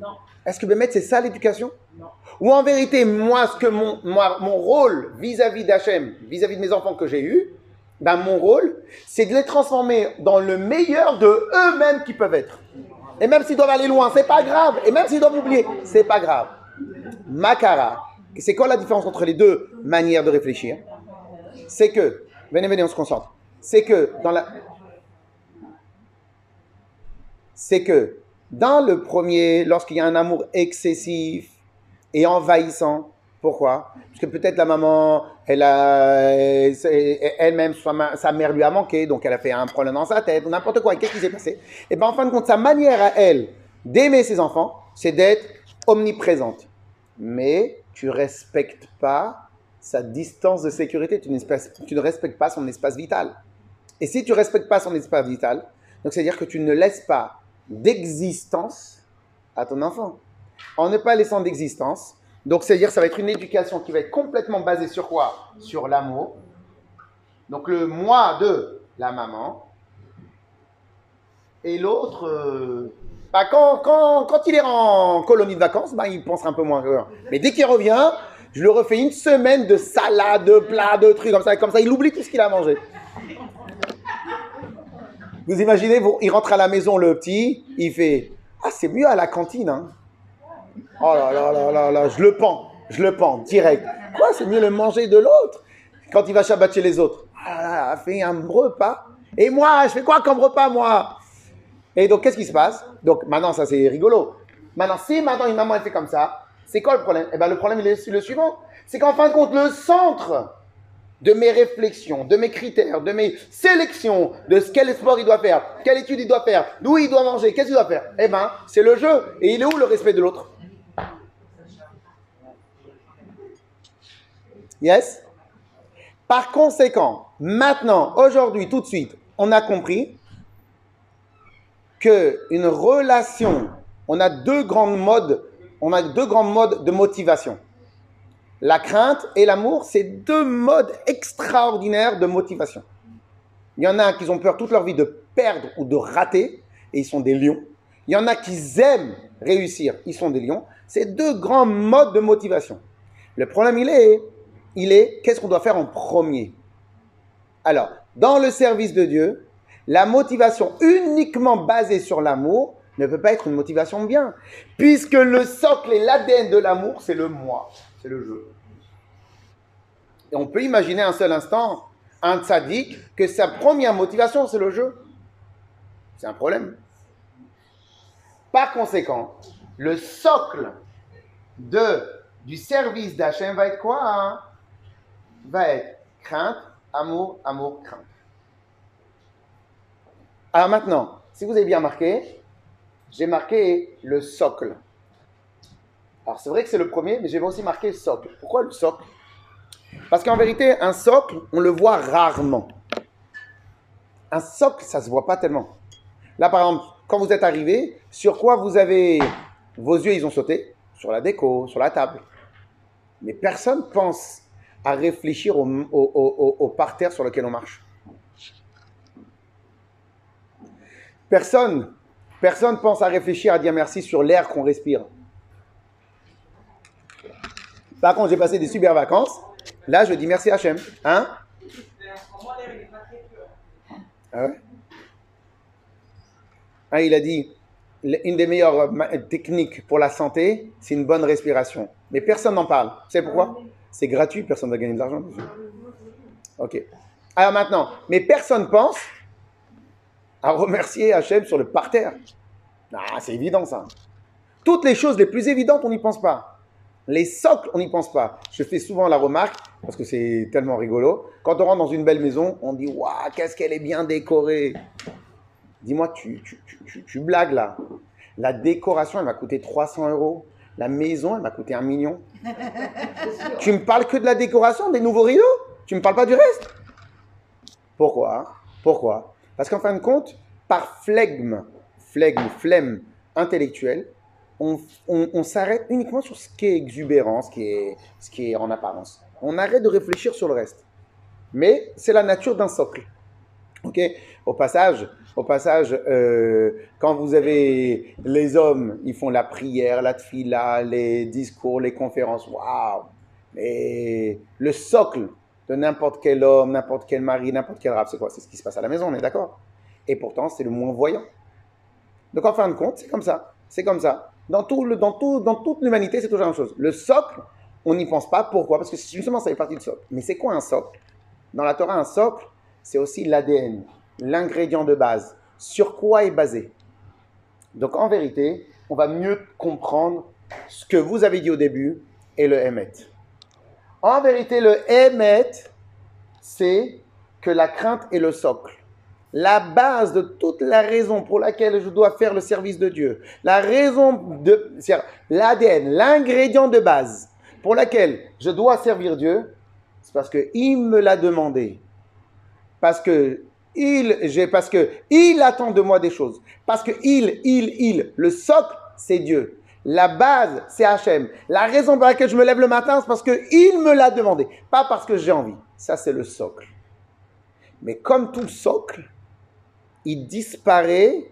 B: Non. Est-ce que Bémet c'est ça l'éducation? Non. Ou en vérité, moi, ce que mon, moi, mon rôle vis-à-vis d'Hachem, vis-à-vis de mes enfants que j'ai eus, ben mon rôle, c'est de les transformer dans le meilleur de eux-mêmes qui peuvent être. Et même s'ils doivent aller loin, c'est pas grave. Et même s'ils doivent oublier, c'est pas grave. Makara. C'est quoi la différence entre les deux manières de réfléchir? C'est que, venez, venez, on se concentre. C'est que dans la, c'est que dans le premier, lorsqu'il y a un amour excessif et envahissant, pourquoi? Parce que peut-être la maman, elle a, elle-même, sa mère lui a manqué, donc elle a fait un problème dans sa tête, n'importe quoi. Qu'est-ce qui s'est passé? Et bien en fin de compte, sa manière à elle d'aimer ses enfants, c'est d'être omniprésente mais tu respectes pas sa distance de sécurité, tu, ne respectes pas son espace vital. Et si tu respectes pas son espace vital, donc c'est-à-dire que tu ne laisses pas d'existence à ton enfant. En ne pas laissant d'existence, donc c'est-à-dire ça va être une éducation qui va être complètement basée sur quoi? Sur l'amour. Donc le moi de la maman. Et l'autre, euh, bah, quand, quand, quand, il est en colonie de vacances, bah, il pensera un peu moins. Mais dès qu'il revient, Je le refais une semaine de salade, de plats, de trucs comme ça, comme ça, il oublie tout ce qu'il a mangé. Vous imaginez, vous- il rentre à la maison, le petit, il fait Ah, c'est mieux à la cantine. Hein. Oh là là là là là, je le pends, je le pends, direct. Quoi, c'est mieux le manger de l'autre Quand il va Shabbat chez les autres? Ah là là, fait un repas. Et moi, je fais quoi comme repas, moi? Et donc, qu'est-ce qui se passe? Donc, maintenant, ça c'est rigolo. Maintenant, si maintenant une maman elle fait comme ça, c'est quoi le problème? Eh bien, le problème, il est le suivant. C'est qu'en fin de compte, le centre de mes réflexions, de mes critères, de mes sélections, de quel sport il doit faire, quelle étude il doit faire, d'où il doit manger, qu'est-ce qu'il doit faire Eh ben, c'est le jeu. Et il est où le respect de l'autre? Yes? Par conséquent, maintenant, aujourd'hui, tout de suite, on a compris que une relation, on a deux grands modes, on a deux grands modes de motivation. La crainte et l'amour, c'est deux modes extraordinaires de motivation. Il y en a qui ont peur toute leur vie de perdre ou de rater, et ils sont des lions. Il y en a qui aiment réussir, ils sont des lions. C'est deux grands modes de motivation. Le problème, il est, il est, qu'est-ce qu'on doit faire en premier? Alors, dans le service de Dieu, la motivation uniquement basée sur l'amour ne peut pas être une motivation bien, puisque le socle et l'ADN de l'amour, c'est le moi, c'est le jeu. Et on peut imaginer un seul instant un tzaddik que sa première motivation, c'est le jeu. C'est un problème. Par conséquent, le socle du service d'Hachem va être quoi hein? Va être crainte, amour, amour, crainte. Alors maintenant, si vous avez bien marqué, j'ai marqué le socle. Alors c'est vrai que c'est le premier, mais j'ai aussi marqué socle. Pourquoi le socle? Parce qu'en vérité, un socle, on le voit rarement. Un socle, ça se voit pas tellement. Là, par exemple, quand vous êtes arrivé, sur quoi vous avez... Vos yeux, ils ont sauté? Sur la déco, sur la table. Mais personne pense à réfléchir au parterre sur lequel on marche. Personne, personne pense à réfléchir à dire merci sur l'air qu'on respire. Par contre, j'ai passé des super vacances. Là, je dis merci Hachem. Hein? Ah ouais? Ah, Il a dit, une des meilleures techniques pour la santé, c'est une bonne respiration. Mais personne n'en parle. Savez pourquoi? C'est gratuit, personne ne va gagner de l'argent. Ok. Alors maintenant, mais personne pense à remercier Hachem sur le parterre. Ah, c'est évident ça. Toutes les choses les plus évidentes, on n'y pense pas. Les socles, on n'y pense pas. Je fais souvent la remarque, parce que c'est tellement rigolo. Quand on rentre dans une belle maison, on dit Waouh, qu'est-ce qu'elle est bien décorée. Dis-moi, tu, tu, tu, tu, blagues là. La décoration, elle m'a coûté 300 euros. La maison, elle m'a coûté un million. tu me parles que de la décoration, des nouveaux rideaux? Tu me parles pas du reste? Pourquoi? Pourquoi? Parce qu'en fin de compte, par flegme, flegme, flemme intellectuelle, on, s'arrête uniquement sur ce qui est exubérant, ce qui est, ce qui est en apparence. On arrête de réfléchir sur le reste. Mais c'est la nature d'un socle. Ok? Au passage, au passage euh, quand vous avez les hommes, ils font la prière, la tfila, les discours, les conférences, waouh Mais le socle de n'importe quel homme, n'importe quel mari, n'importe quel rap, c'est quoi? C'est ce qui se passe à la maison, on est d'accord? Et pourtant, c'est le moins voyant. Donc en fin de compte, c'est comme ça. C'est comme ça. Dans, tout dans, dans toute l'humanité, c'est toujours la même chose. Le socle, on n'y pense pas. Pourquoi? Parce que justement, ça fait partie du socle. Mais c'est quoi un socle? Dans la Torah, un socle, c'est aussi l'ADN, l'ingrédient de base. Sur quoi est basé? Donc en vérité, on va mieux comprendre ce que vous avez dit au début et le Emet. En vérité, le Emet, c'est que la crainte est le socle. La base de toute la raison pour laquelle je dois faire le service de Dieu, la raison de, l'ADN, l'ingrédient de base pour laquelle je dois servir Dieu, c'est parce que il me l'a demandé, parce que il, j'ai, parce que il attend de moi des choses, parce que il, il, il, le socle, c'est Dieu. La base, c'est Hachem. La raison pour laquelle je me lève le matin, c'est parce que il me l'a demandé, pas parce que j'ai envie. Ça, c'est le socle. Mais comme tout socle, il disparaît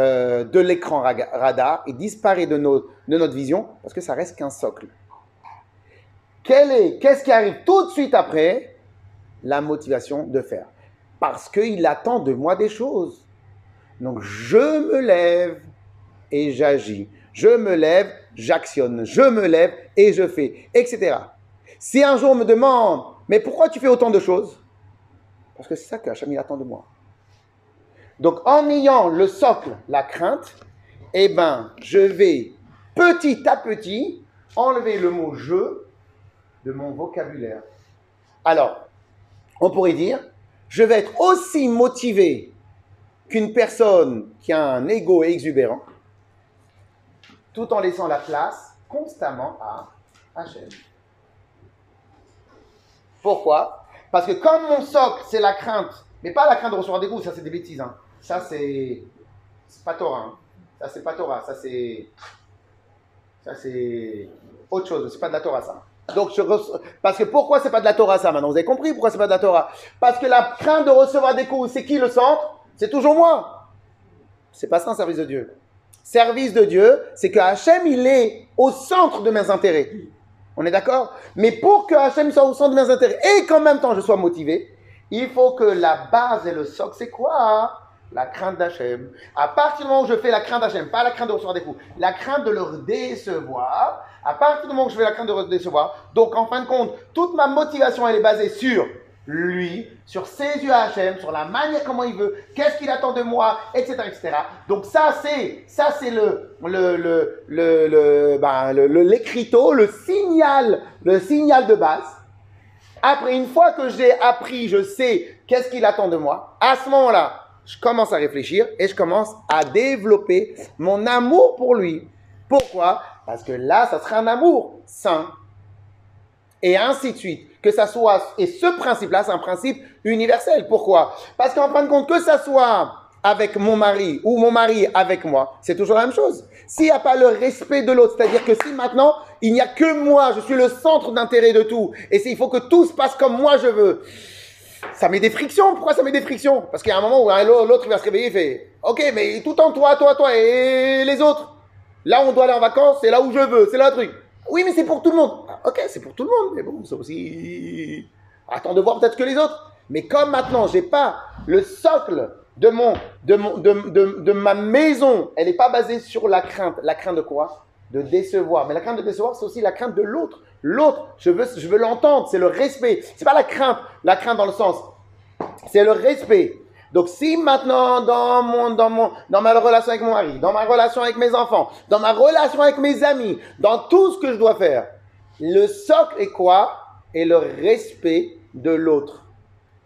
B: euh, de l'écran radar, il disparaît de, de, notre vision, parce que ça reste qu'un socle. qu'est-ce qui arrive tout de suite après? La motivation de faire. Parce qu'il attend de moi des choses. Donc je me lève et j'agis. Je me lève, j'actionne. Je me lève et je fais, etc. Si un jour on me demande, mais pourquoi tu fais autant de choses? Parce que c'est ça que attend de moi. Donc en ayant le socle, la crainte, eh ben, je vais petit à petit enlever le mot je de mon vocabulaire. Alors, on pourrait dire, je vais être aussi motivé qu'une personne qui a un ego exubérant, tout en laissant la place constamment à Hachem. Pourquoi? Parce que comme mon socle, c'est la crainte, mais pas la crainte de recevoir des coups, ça c'est des bêtises. Hein. Ça c'est pas Torah. Hein. Ça c'est pas Torah, ça c'est ça c'est autre chose, c'est pas de la Torah ça. Donc je parce que pourquoi c'est pas de la Torah ça maintenant? Vous avez compris pourquoi c'est pas de la Torah? Parce que la crainte de recevoir des coups, c'est qui le centre? C'est toujours moi. C'est pas ça un service de Dieu. Service de Dieu, c'est que Hachem il est au centre de mes intérêts. On est d'accord? Mais pour que Hachem soit au centre de mes intérêts et qu'en même temps je sois motivé, il faut que la base et le socle, c'est quoi? La crainte d'Hachem. À partir du moment où je fais la crainte d'Hachem, pas la crainte de recevoir des coups, la crainte de leur décevoir, à partir du moment où je fais la crainte de leur décevoir, donc en fin de compte, toute ma motivation, elle est basée sur lui, sur ses Hachem, sur la manière comment il veut, qu'est-ce qu'il attend de moi, etc., etc. Donc ça c'est ça c'est le le le le le ben, le, signal, le signal de base. Après une fois que j'ai appris, je sais qu'est-ce qu'il attend de moi. À ce moment-là, je commence à réfléchir et je commence à développer mon amour pour lui. Pourquoi? Parce que là, ça sera un amour sain. Et ainsi de suite que ça soit, et ce principe-là, c'est un principe universel. Pourquoi? Parce qu'en fin de compte, que ça soit avec mon mari ou mon mari avec moi, c'est toujours la même chose. S'il n'y a pas le respect de l'autre, c'est-à-dire que si maintenant, il n'y a que moi, je suis le centre d'intérêt de tout, et il faut que tout se passe comme moi je veux, ça met des frictions. Pourquoi ça met des frictions? Parce qu'il y a un moment où l'autre va se réveiller et fait Ok, mais tout en toi, toi, toi, et les autres Là, on doit aller en vacances, c'est là où je veux, c'est là le truc. Oui, mais c'est pour tout le monde. Ok, c'est pour tout le monde, mais bon, c'est aussi. Attends de voir peut-être que les autres. Mais comme maintenant, j'ai pas le socle de mon, de mon, de, de, de ma maison, elle n'est pas basée sur la crainte. La crainte de quoi? De décevoir. Mais la crainte de décevoir, c'est aussi la crainte de l'autre. L'autre, je veux, je veux l'entendre. C'est le respect. C'est pas la crainte. La crainte dans le sens, c'est le respect. Donc si maintenant dans mon dans mon dans ma relation avec mon mari, dans ma relation avec mes enfants, dans ma relation avec mes amis, dans tout ce que je dois faire, le socle est quoi? Est le respect de l'autre.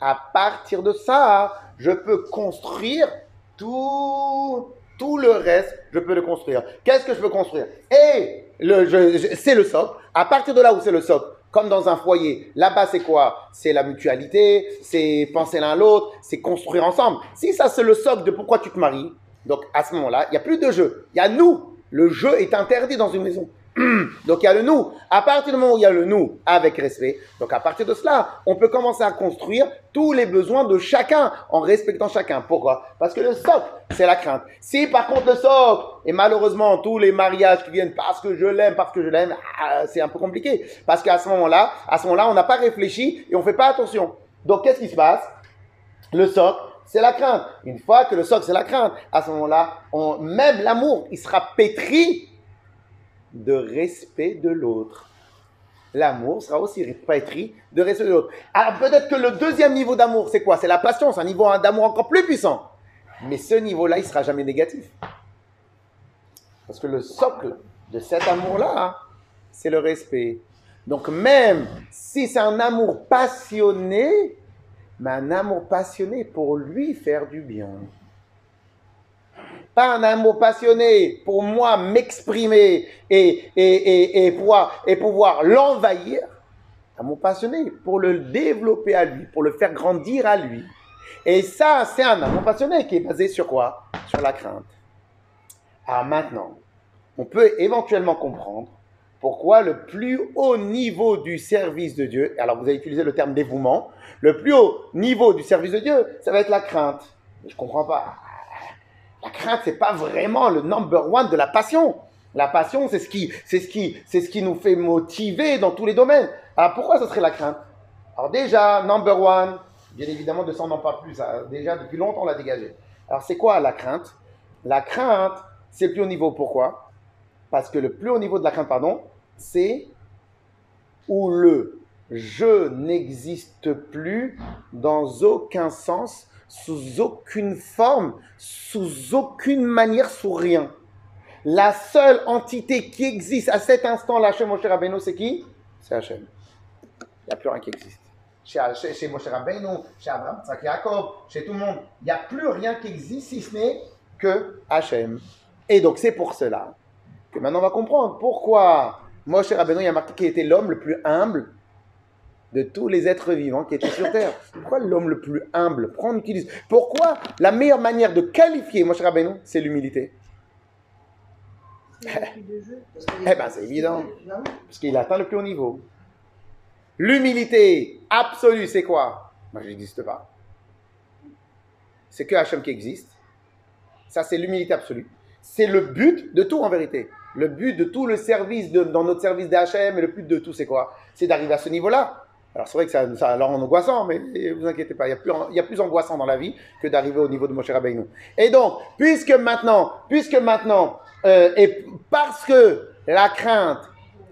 B: À partir de ça, je peux construire tout tout le reste, je peux le construire. Qu'est-ce que je peux construire? Et le, c'est le socle. À partir de là où c'est le socle, comme dans un foyer. Là-bas, c'est quoi? C'est la mutualité, c'est penser l'un à l'autre, c'est construire ensemble. Si ça, c'est le socle de pourquoi tu te maries, donc à ce moment-là, il n'y a plus de jeu. Il y a nous. Le jeu est interdit dans une maison. Donc il y a le nous. À partir du moment où il y a le nous avec respect, donc à partir de cela, on peut commencer à construire tous les besoins de chacun en respectant chacun. Pourquoi? Parce que le socle, c'est la crainte. Si par contre le socle, et malheureusement tous les mariages qui viennent parce que je l'aime, parce que je l'aime, ah, c'est un peu compliqué. Parce qu'à ce moment-là, à ce moment-là, on n'a pas réfléchi et on fait pas attention. Donc qu'est-ce qui se passe? Le socle, c'est la crainte. Une fois que le socle, c'est la crainte, à ce moment-là, même l'amour, il sera pétri de respect de l'autre. L'amour sera aussi pétri de respect de l'autre. Alors peut-être que le deuxième niveau d'amour, c'est quoi? C'est la passion, c'est un niveau d'amour encore plus puissant. Mais ce niveau-là, il sera jamais négatif. Parce que le socle de cet amour-là, c'est le respect. Donc même si c'est un amour passionné, mais un amour passionné pour lui faire du bien pas un amour passionné pour moi m'exprimer et, et, et, pouvoir, et pouvoir l'envahir. Un amour passionné pour le développer à lui, pour le faire grandir à lui. Et ça, c'est un amour passionné qui est basé sur quoi? Sur la crainte. Alors maintenant, on peut éventuellement comprendre pourquoi le plus haut niveau du service de Dieu, alors vous avez utilisé le terme dévouement, le plus haut niveau du service de Dieu, ça va être la crainte. Je comprends pas. La crainte, c'est pas vraiment le number one de la passion. La passion, c'est ce qui, c'est ce qui, c'est ce qui nous fait motiver dans tous les domaines. Alors pourquoi ce serait la crainte? Alors déjà, number one, bien évidemment, de ça on n'en parle plus. Ça, déjà depuis longtemps on l'a dégagé. Alors c'est quoi la crainte? La crainte, c'est le plus haut niveau. Pourquoi? Parce que le plus haut niveau de la crainte, pardon, c'est où le je n'existe plus dans aucun sens, sous aucune forme, sous aucune manière, sous rien. La seule entité qui existe à cet instant-là chez Moshe Rabbeinu, c'est qui? C'est Hachem. Il n'y a plus rien qui existe. Chez, chez, chez Moshe Rabbeinu, chez Abraham, Tzak Yaakov, chez tout le monde, il n'y a plus rien qui existe si ce n'est que Hachem. Et donc c'est pour cela que maintenant on va comprendre pourquoi Moshe Rabbeinu, il y a marqué qu'il était l'homme le plus humble de tous les êtres vivants qui étaient sur terre. Pourquoi l'homme le plus humble Pourquoi on utilise Pourquoi la meilleure manière de qualifier Moshe Rabbeinu, c'est l'humilité? Eh bien, c'est évident. Parce qu'il atteint le plus haut niveau. L'humilité absolue, c'est quoi? Moi, je n'existe pas. C'est que Hachem qui existe. Ça, c'est l'humilité absolue. C'est le but de tout en vérité. Le but de tout le service, de, dans notre service d'Hachem, et le but de tout, c'est quoi? C'est d'arriver à ce niveau-là. Alors c'est vrai que ça, ça l'air angoissant, mais vous inquiétez pas, il y a plus, il y a plus angoissant dans la vie que d'arriver au niveau de Moshe Rabbeinu. Et donc, puisque maintenant, puisque maintenant, euh, et parce que la crainte,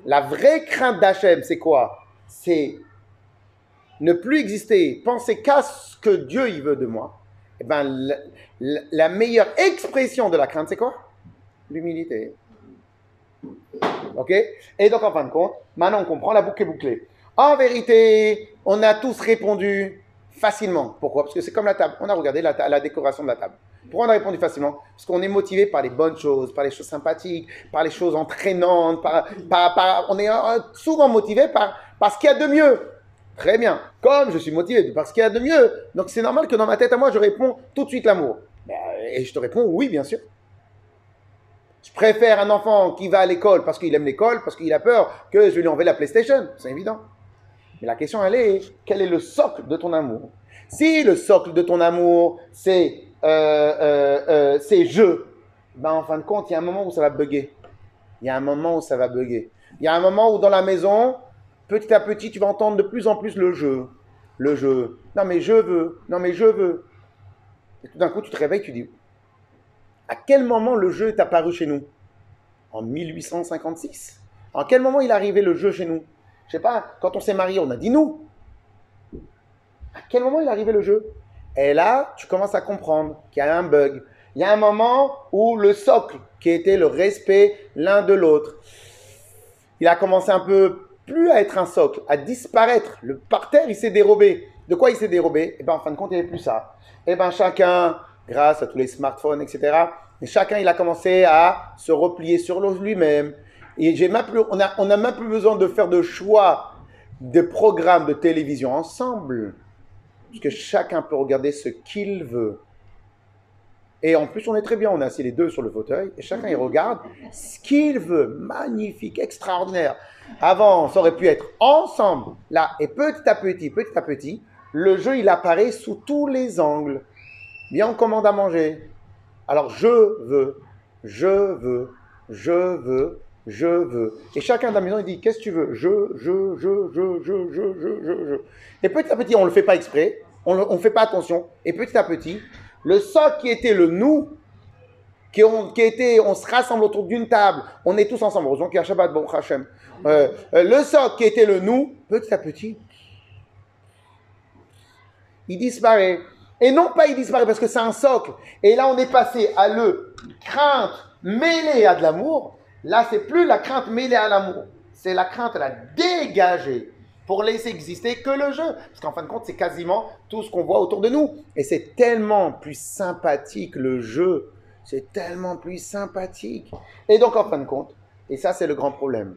B: la vraie crainte d'Hachem, c'est quoi? C'est ne plus exister, penser qu'à ce que Dieu il veut de moi. Eh ben, la meilleure expression de la crainte, c'est quoi? L'humilité. Ok? Et donc, en fin de compte, maintenant on comprend, la boucle est bouclée. En vérité, on a tous répondu facilement. Pourquoi? Parce que c'est comme la table. On a regardé la, décoration de la table. Pourquoi on a répondu facilement? Parce qu'on est motivé par les bonnes choses, par les choses sympathiques, par les choses entraînantes, on est euh, souvent motivé par, par ce qu'il y a de mieux. Très bien. Comme je suis motivé par ce qu'il y a de mieux, donc c'est normal que dans ma tête à moi, je réponds tout de suite l'amour. Ben, Et je te réponds oui, bien sûr. Je préfère un enfant qui va à l'école parce qu'il aime l'école, parce qu'il a peur que je lui envoie la PlayStation. C'est évident. La question, elle est, quel est le socle de ton amour? Si le socle de ton amour, c'est euh, euh, euh, c'est je, ben en fin de compte, il y a un moment où ça va bugger. Il y a un moment où ça va bugger. Il y a un moment où dans la maison, petit à petit, tu vas entendre de plus en plus le jeu. Le jeu. Non mais je veux. Non mais je veux. Et tout d'un coup, tu te réveilles, tu dis, à quel moment le jeu est apparu chez nous? En 1856 En quel moment il est arrivé le jeu chez nous? Je sais pas, quand on s'est marié, on a dit nous. À quel moment il est arrivé le jeu? Et là, tu commences à comprendre qu'il y a un bug. Il y a un moment où le socle, qui était le respect l'un de l'autre, il a commencé un peu plus à être un socle, à disparaître. Le parterre, il s'est dérobé. De quoi il s'est dérobé? Eh bien, en fin de compte, il n'y avait plus ça. Eh bien, chacun, grâce à tous les smartphones, etc., chacun, il a commencé à se replier sur lui-même. Et j'ai même plus, on n'a on a même plus besoin de faire de choix de programmes de télévision ensemble. Parce que chacun peut regarder ce qu'il veut. Et en plus, on est très bien, on est assis les deux sur le fauteuil, et chacun il regarde ce qu'il veut. Magnifique, extraordinaire. Avant, ça aurait pu être ensemble, là, et petit à petit, petit à petit, le jeu il apparaît sous tous les angles. Bien, on commande à manger. Alors, je veux, je veux, je veux, je veux. Et chacun de la maison, il dit, qu'est-ce que tu veux? Je, je, je, je, je, je, je, je, je. Et petit à petit, on ne le fait pas exprès, on ne fait pas attention. Et petit à petit, le socle qui était le nous, qui, on, qui était, on se rassemble autour d'une table, on est tous ensemble, heureusement qu'il y a Shabbat, bon Hachem. Euh, euh, le socle qui était le nous, petit à petit, il disparaît. Et non pas il disparaît parce que c'est un socle. Et là, on est passé à le crainte mêlée à de l'amour. Là, c'est plus la crainte mêlée à l'amour. C'est la crainte la dégager pour laisser exister que le jeu. Parce qu'en fin de compte, c'est quasiment tout ce qu'on voit autour de nous. Et c'est tellement plus sympathique le jeu. C'est tellement plus sympathique. Et donc, en fin de compte, et ça, c'est le grand problème.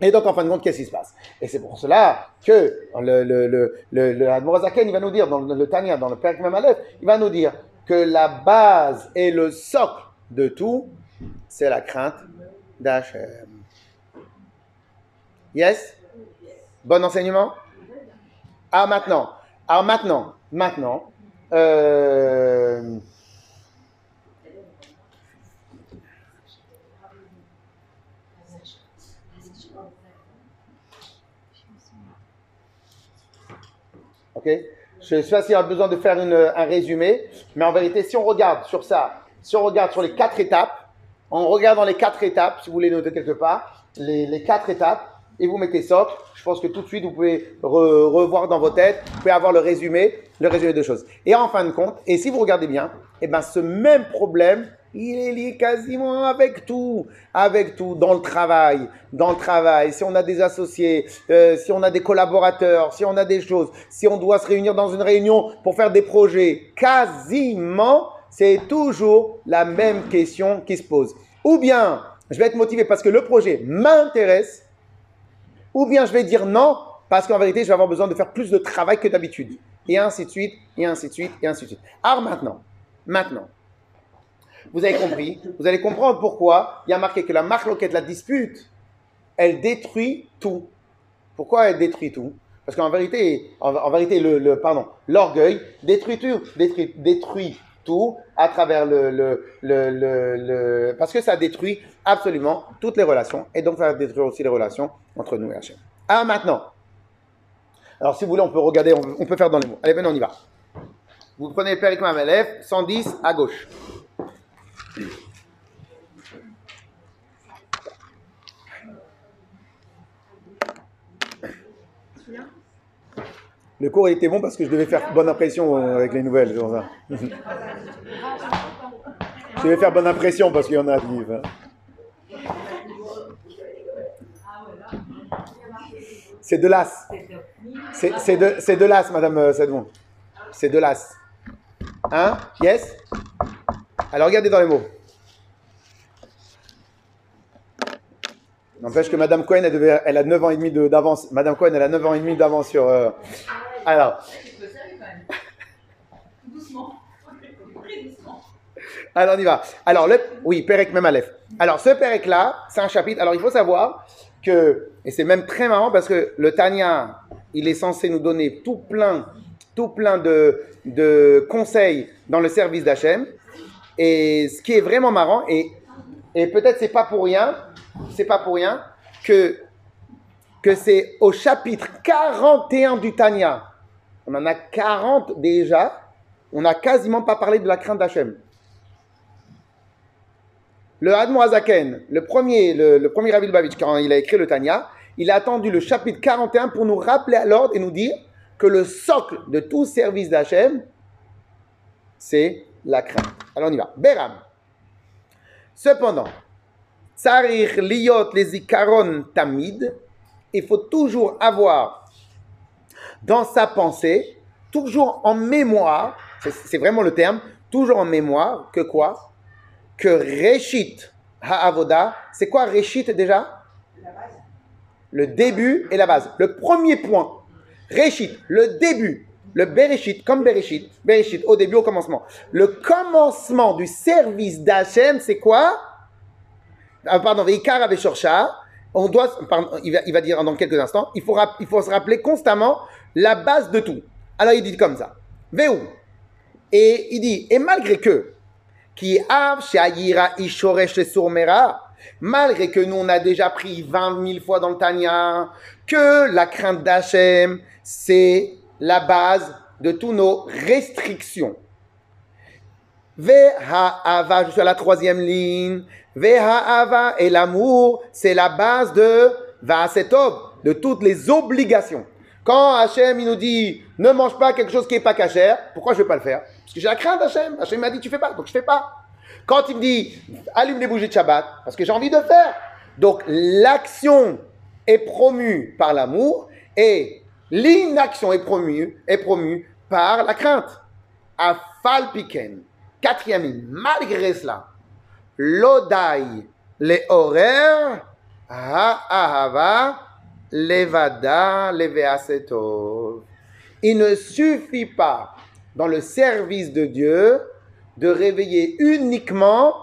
B: Et donc, en fin de compte, qu'est-ce qui se passe? Et c'est pour cela que le, le, le, le, le il va nous dire, dans le, le Tania, dans le Père Aleph, il va nous dire que la base et le socle de tout, c'est la crainte d'Hachem. Euh, yes? Bon enseignement? Ah, maintenant. Alors maintenant, maintenant. Euh, ok Je ne sais pas s'il y a besoin de faire un résumé, mais en vérité, si on regarde sur ça, si on regarde sur les quatre étapes, en regardant les quatre étapes, si vous voulez noter quelque part, les, les quatre étapes, et vous mettez socle, je pense que tout de suite vous pouvez re- revoir dans vos têtes, vous pouvez avoir le résumé, le résumé de choses. Et en fin de compte, et si vous regardez bien, eh ben ce même problème, il est lié quasiment avec tout, avec tout, dans le travail, dans le travail, si on a des associés, euh, si on a des collaborateurs, si on a des choses, si on doit se réunir dans une réunion pour faire des projets, quasiment, c'est toujours la même question qui se pose. Ou bien, je vais être motivé parce que le projet m'intéresse, ou bien je vais dire non parce qu'en vérité, je vais avoir besoin de faire plus de travail que d'habitude. Et ainsi de suite, et ainsi de suite, et ainsi de suite. Alors maintenant, maintenant, vous avez compris, vous allez comprendre pourquoi il y a marqué que la marque loquette, la dispute, elle détruit tout. Pourquoi elle détruit tout? Parce qu'en vérité, en, vérité, le- pardon, l'orgueil détruit tout, détruit, détruit à travers le, le, le, le- parce que ça détruit absolument toutes les relations et donc ça va détruire aussi les relations entre nous et Hachem. Ah maintenant. Alors si vous voulez, on peut regarder, on, peut faire dans les mots. Allez, venez, on y va. Vous prenez le Péric Mamelef, 110 à gauche. Le cours était bon parce que je devais faire bonne impression euh, avec les nouvelles. je devais faire bonne impression parce qu'il y en a qui. hein. C'est de l'as. C'est de, l'as, madame euh, Sedmon. C'est de l'as. Hein? Yes? Alors regardez dans les mots. N'empêche que Madame Cohen, elle, devait- a 9 ans et demi de- d'avance. Madame Cohen, elle a 9 ans et demi d'avance sur. euh, Alors. Alors on y va. Alors le oui, Perek même Aleph. Alors ce Perek là, c'est un chapitre. Alors il faut savoir que et c'est même très marrant parce que le Tanya, il est censé nous donner tout plein tout plein de, de conseils dans le service d'Hachem. Et ce qui est vraiment marrant et et peut-être c'est pas pour rien, c'est pas pour rien que que c'est au chapitre 41 du Tanya. On en a 40 déjà. On n'a quasiment pas parlé de la crainte d'Hachem. Le Admoazaken, le premier, le, le premier Rabbi Lubavitch, quand il a écrit le Tanya, il a attendu le chapitre 41 pour nous rappeler à l'ordre et nous dire que le socle de tout service d'Hachem, c'est la crainte. Alors on y va. Beram. Cependant, Tsarich liot les ikaron tamid, il faut toujours avoir dans sa pensée, toujours en mémoire, c'est- vraiment le terme, toujours en mémoire, que quoi? Que Reshit Ha'avoda, c'est quoi Reshit déjà? Le début et la base. Le premier point, Reshit, le début, le Bereshit, comme Bereshit, Bereshit, au début, au commencement. Le commencement du service d'Hachem, c'est quoi? Ah, pardon, Veikar on doit, il, va, il va dire dans quelques instants, il faut, il faut se rappeler constamment la base de tout. Alors il dit comme ça, Veu. Et il dit, et malgré que, qui av ishoresh surmera, malgré que nous on a déjà pris 20 000 fois dans le Tanya, que la crainte d'Hachem, c'est la base de tous nos restrictions. Ve'ha'ava, je suis à la troisième ligne. Ve'ha'ava et l'amour, c'est la base de Va'asetov, de toutes les obligations. Quand Hachem, il nous dit, ne mange pas quelque chose qui n'est pas cachère, pourquoi je ne vais pas le faire? Parce que j'ai la crainte d'Hachem. Hachem m'a dit, tu fais pas, donc je fais pas. Quand il me dit, allume les bougies de Shabbat, parce que j'ai envie de faire. Donc l'action est promue par l'amour et l'inaction est promue, est promue par la crainte. Afal piken. Quatrième. Malgré cela, l'odai, les horaires, ha'ahava, levada. Il ne suffit pas dans le service de Dieu de réveiller uniquement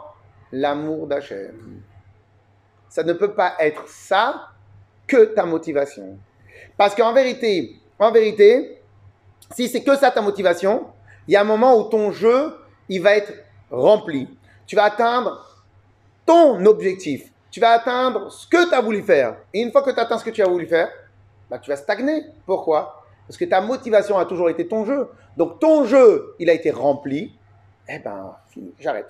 B: l'amour d'Hachem. Ça ne peut pas être ça que ta motivation. Parce qu'en vérité, en vérité, si c'est que ça ta motivation, il y a un moment où ton jeu, il va être rempli. Tu vas atteindre ton objectif. Tu vas atteindre ce que tu as voulu faire. Et une fois que tu atteins ce que tu as voulu faire, bah, tu vas stagner. Pourquoi? Parce que ta motivation a toujours été ton jeu. Donc ton jeu, il a été rempli. Eh ben, j'arrête.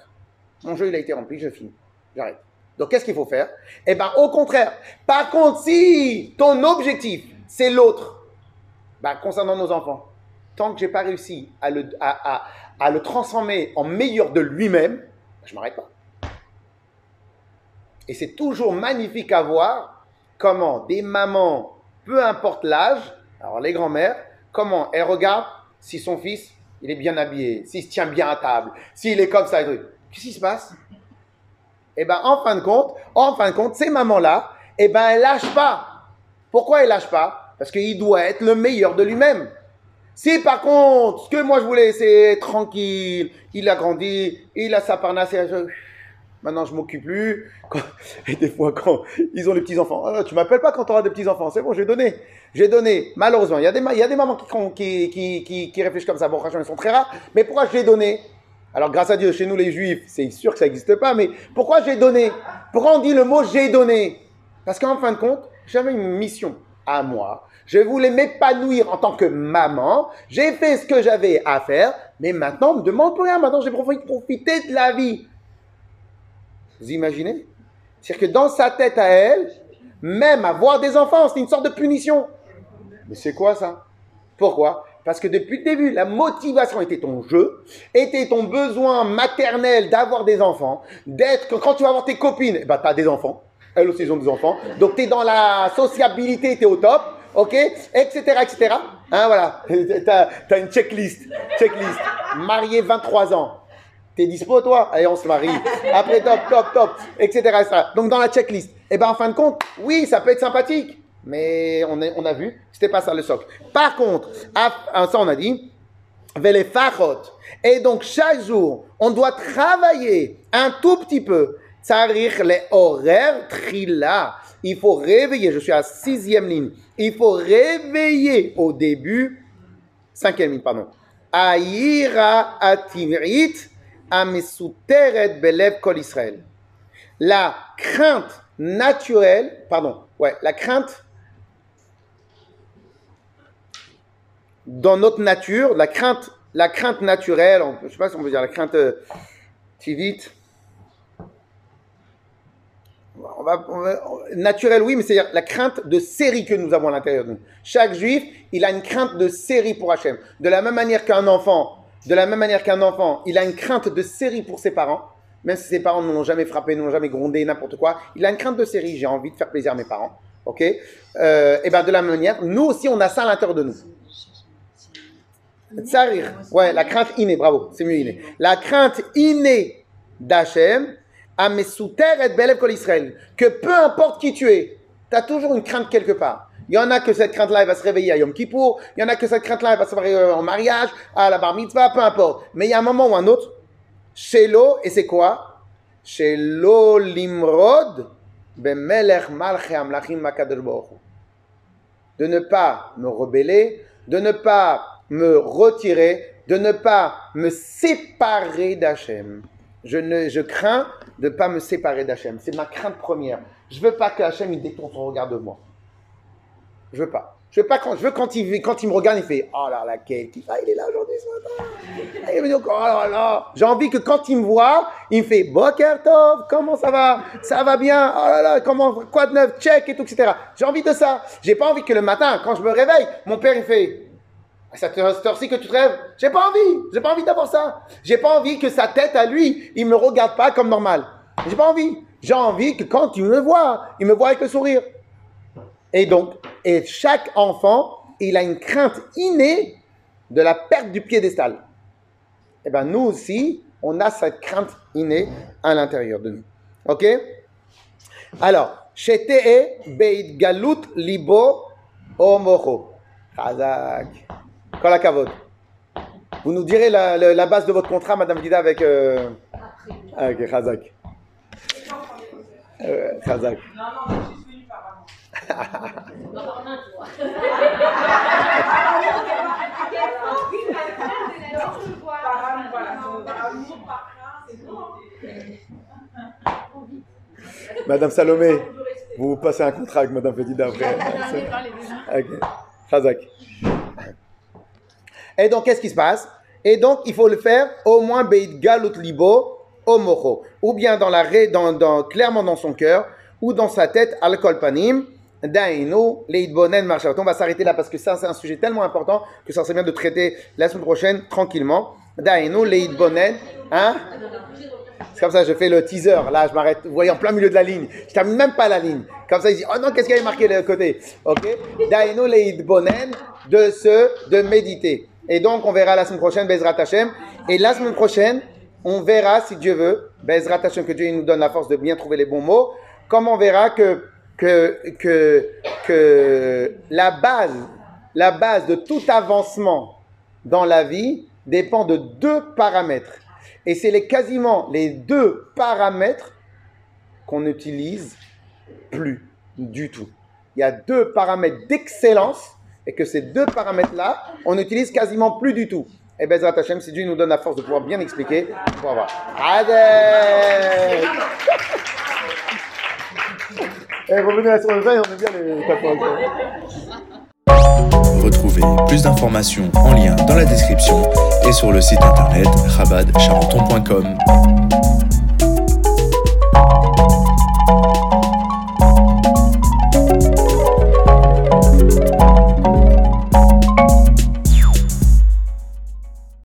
B: Mon jeu, il a été rempli, je finis. J'arrête. Donc qu'est-ce qu'il faut faire? Eh ben, au contraire. Par contre, si ton objectif, c'est l'autre, ben, concernant nos enfants, tant que j'ai pas réussi à le, transformer en meilleur de lui-même, je m'arrête pas. Et c'est toujours magnifique à voir comment des mamans, peu importe l'âge, alors les grands-mères, comment elles regardent si son fils, il est bien habillé, s'il se tient bien à table, s'il est comme ça et tout. Qu'est-ce qui se passe? Eh ben, en fin de compte, en fin de compte, ces mamans-là, eh ben, elles lâchent pas. Pourquoi elles lâchent pas? Parce qu'il doit être le meilleur de lui-même. Si par contre, ce que moi je voulais, c'est tranquille, il a grandi, il a sa parnasse, maintenant je m'occupe plus. Et des fois, quand ils ont les petits-enfants, Ah, tu m'appelles pas quand tu auras des petits-enfants, c'est bon, j'ai donné. J'ai donné. Malheureusement, il y a des, mamans qui, qui, qui, qui, réfléchissent comme ça. Bon, elles sont très rares. Mais pourquoi j'ai donné? Alors, grâce à Dieu, chez nous les juifs, c'est sûr que ça n'existe pas, mais pourquoi j'ai donné? Pourquoi on dit le mot j'ai donné? Parce qu'en fin de compte, j'avais une mission à moi. Je voulais m'épanouir en tant que maman. J'ai fait ce que j'avais à faire, mais maintenant, on me demande plus rien. Maintenant, j'ai profi- profité de la vie. Vous imaginez? C'est-à-dire que dans sa tête à elle, même avoir des enfants, c'est une sorte de punition. Mais c'est quoi ça? Pourquoi? Parce que depuis le début, la motivation était ton jeu, était ton besoin maternel d'avoir des enfants, d'être, quand tu vas voir tes copines, eh ben, tu des enfants, elles aussi ont des enfants, donc tu es dans la sociabilité, tu es au top, ok, etc., etc. Hein, voilà, tu as, une checklist, checklist, marié 23 ans, T'es dispo, toi? Allez, on se marie. Après, top, top, top, etc. etc. Donc, dans la checklist. Et ben, en fin de compte, oui, ça peut être sympathique. Mais on, est, on a vu, c'était pas ça le socle. Par contre, à- ça, on a dit. Et donc, chaque jour, on doit travailler un tout petit peu. Les horaires trila. Il faut réveiller, je suis à sixième ligne. Il faut réveiller au début cinquième ligne, pardon. Aïra atimrit belev kol Israël. La crainte naturelle, pardon, ouais, la crainte dans notre nature, la crainte, la crainte naturelle, je sais pas si on peut dire la crainte euh, tivite. Naturelle, oui, mais c'est la crainte de série que nous avons à l'intérieur de nous. Chaque juif, il a une crainte de série pour Hachem. De la même manière qu'un enfant, de la même manière qu'un enfant, il a une crainte de série pour ses parents. Même si ses parents ne l'ont jamais frappé, ne l'ont jamais grondé, n'importe quoi, il a une crainte de série. J'ai envie de faire plaisir à mes parents. Ok? Euh, Et bien de la même manière, nous aussi, on a ça à l'intérieur de nous. Tsarir. Ouais, la crainte innée, bravo, c'est mieux innée. La crainte innée d'Hachem, Amesuter et Belev Kol Israël, que peu importe qui tu es, tu as toujours une crainte quelque part. Il y en a que cette crainte-là, elle va se réveiller à Yom Kippour, il y en a que cette crainte-là, elle va se réveiller en mariage, à la bar mitzvah, peu importe. Mais il y a un moment ou un autre, chez l'eau, et c'est quoi? Chez l'eau limrod, de ne pas me rebeller, de ne pas me retirer, de ne pas me séparer d'Hachem. Je, ne, je crains de ne pas me séparer d'Hachem. C'est ma crainte première. Je veux pas que Hachem il détourne son regard de moi. Je veux pas. Je veux pas quand je veux quand il quand il me regarde, il fait oh là là quel. Ah, il est là aujourd'hui ce matin. Il me dit oh là là. J'ai envie que quand il me voit, il me fait Boker Tov, comment ça va? Ça va bien? Oh là là, comment quoi de neuf? Check et tout, etc. J'ai envie de ça. J'ai pas envie que le matin, quand je me réveille, mon père il fait cette heure- cette heure-ci que tu te rêves, j'ai pas envie, j'ai pas envie d'avoir ça. J'ai pas envie que sa tête à lui, il me regarde pas comme normal. J'ai pas envie. J'ai envie que quand il me voit, il me voit avec le sourire. Et donc, et chaque enfant, il a une crainte innée de la perte du piédestal. Et bien nous aussi, on a cette crainte innée à l'intérieur de nous. Ok? Alors, Shetee Beit Galut Libo Omocho. Chazak. Kol hakavod. Vous nous direz la, la- la base de votre contrat, Madame Dida, avec... Euh... Avec Chazak. Euh, Chazak. Madame Salomé, vous passez un contrat avec Madame Fedida après. Et donc, qu'est-ce qui se passe? Et donc, il faut le faire au moins Beit Galut Libo au mocho. Ou bien dans la, ré- dans, dans, clairement dans son cœur, ou dans sa tête, al kolpanim. Dainu, Leit Bonen Marchat. On va s'arrêter là parce que ça, c'est un sujet tellement important que ça serait bien de traiter la semaine prochaine tranquillement. Dainu, Leit Bonen. Hein? C'est comme ça, je fais le teaser. Là, je m'arrête. Vous voyez, en plein milieu de la ligne. Je termine même pas la ligne. Comme ça, il dit Oh non, qu'est-ce qu'il y avait marqué de côté? Ok? Dainu leid bonen, de se, de méditer. Et donc, on verra la semaine prochaine, Bezrat Hashem. Et la semaine prochaine, on verra, si Dieu veut, Bezrat Hashem, que Dieu nous donne la force de bien trouver les bons mots, comme on verra que, que, que, que la base, la base de tout avancement dans la vie dépend de deux paramètres. Et c'est les, quasiment les deux paramètres qu'on n'utilise plus du tout. Il y a deux paramètres d'excellence et que ces deux paramètres-là, on n'utilise quasiment plus du tout. Et Bezrat Hashem, si Dieu nous donne la force de pouvoir bien expliquer, on va voir. Adès Et revenez à prochaine, on aime bien les tatouages.
A: Retrouvez plus d'informations en lien dans la description et sur le site internet rabadcharenton.com.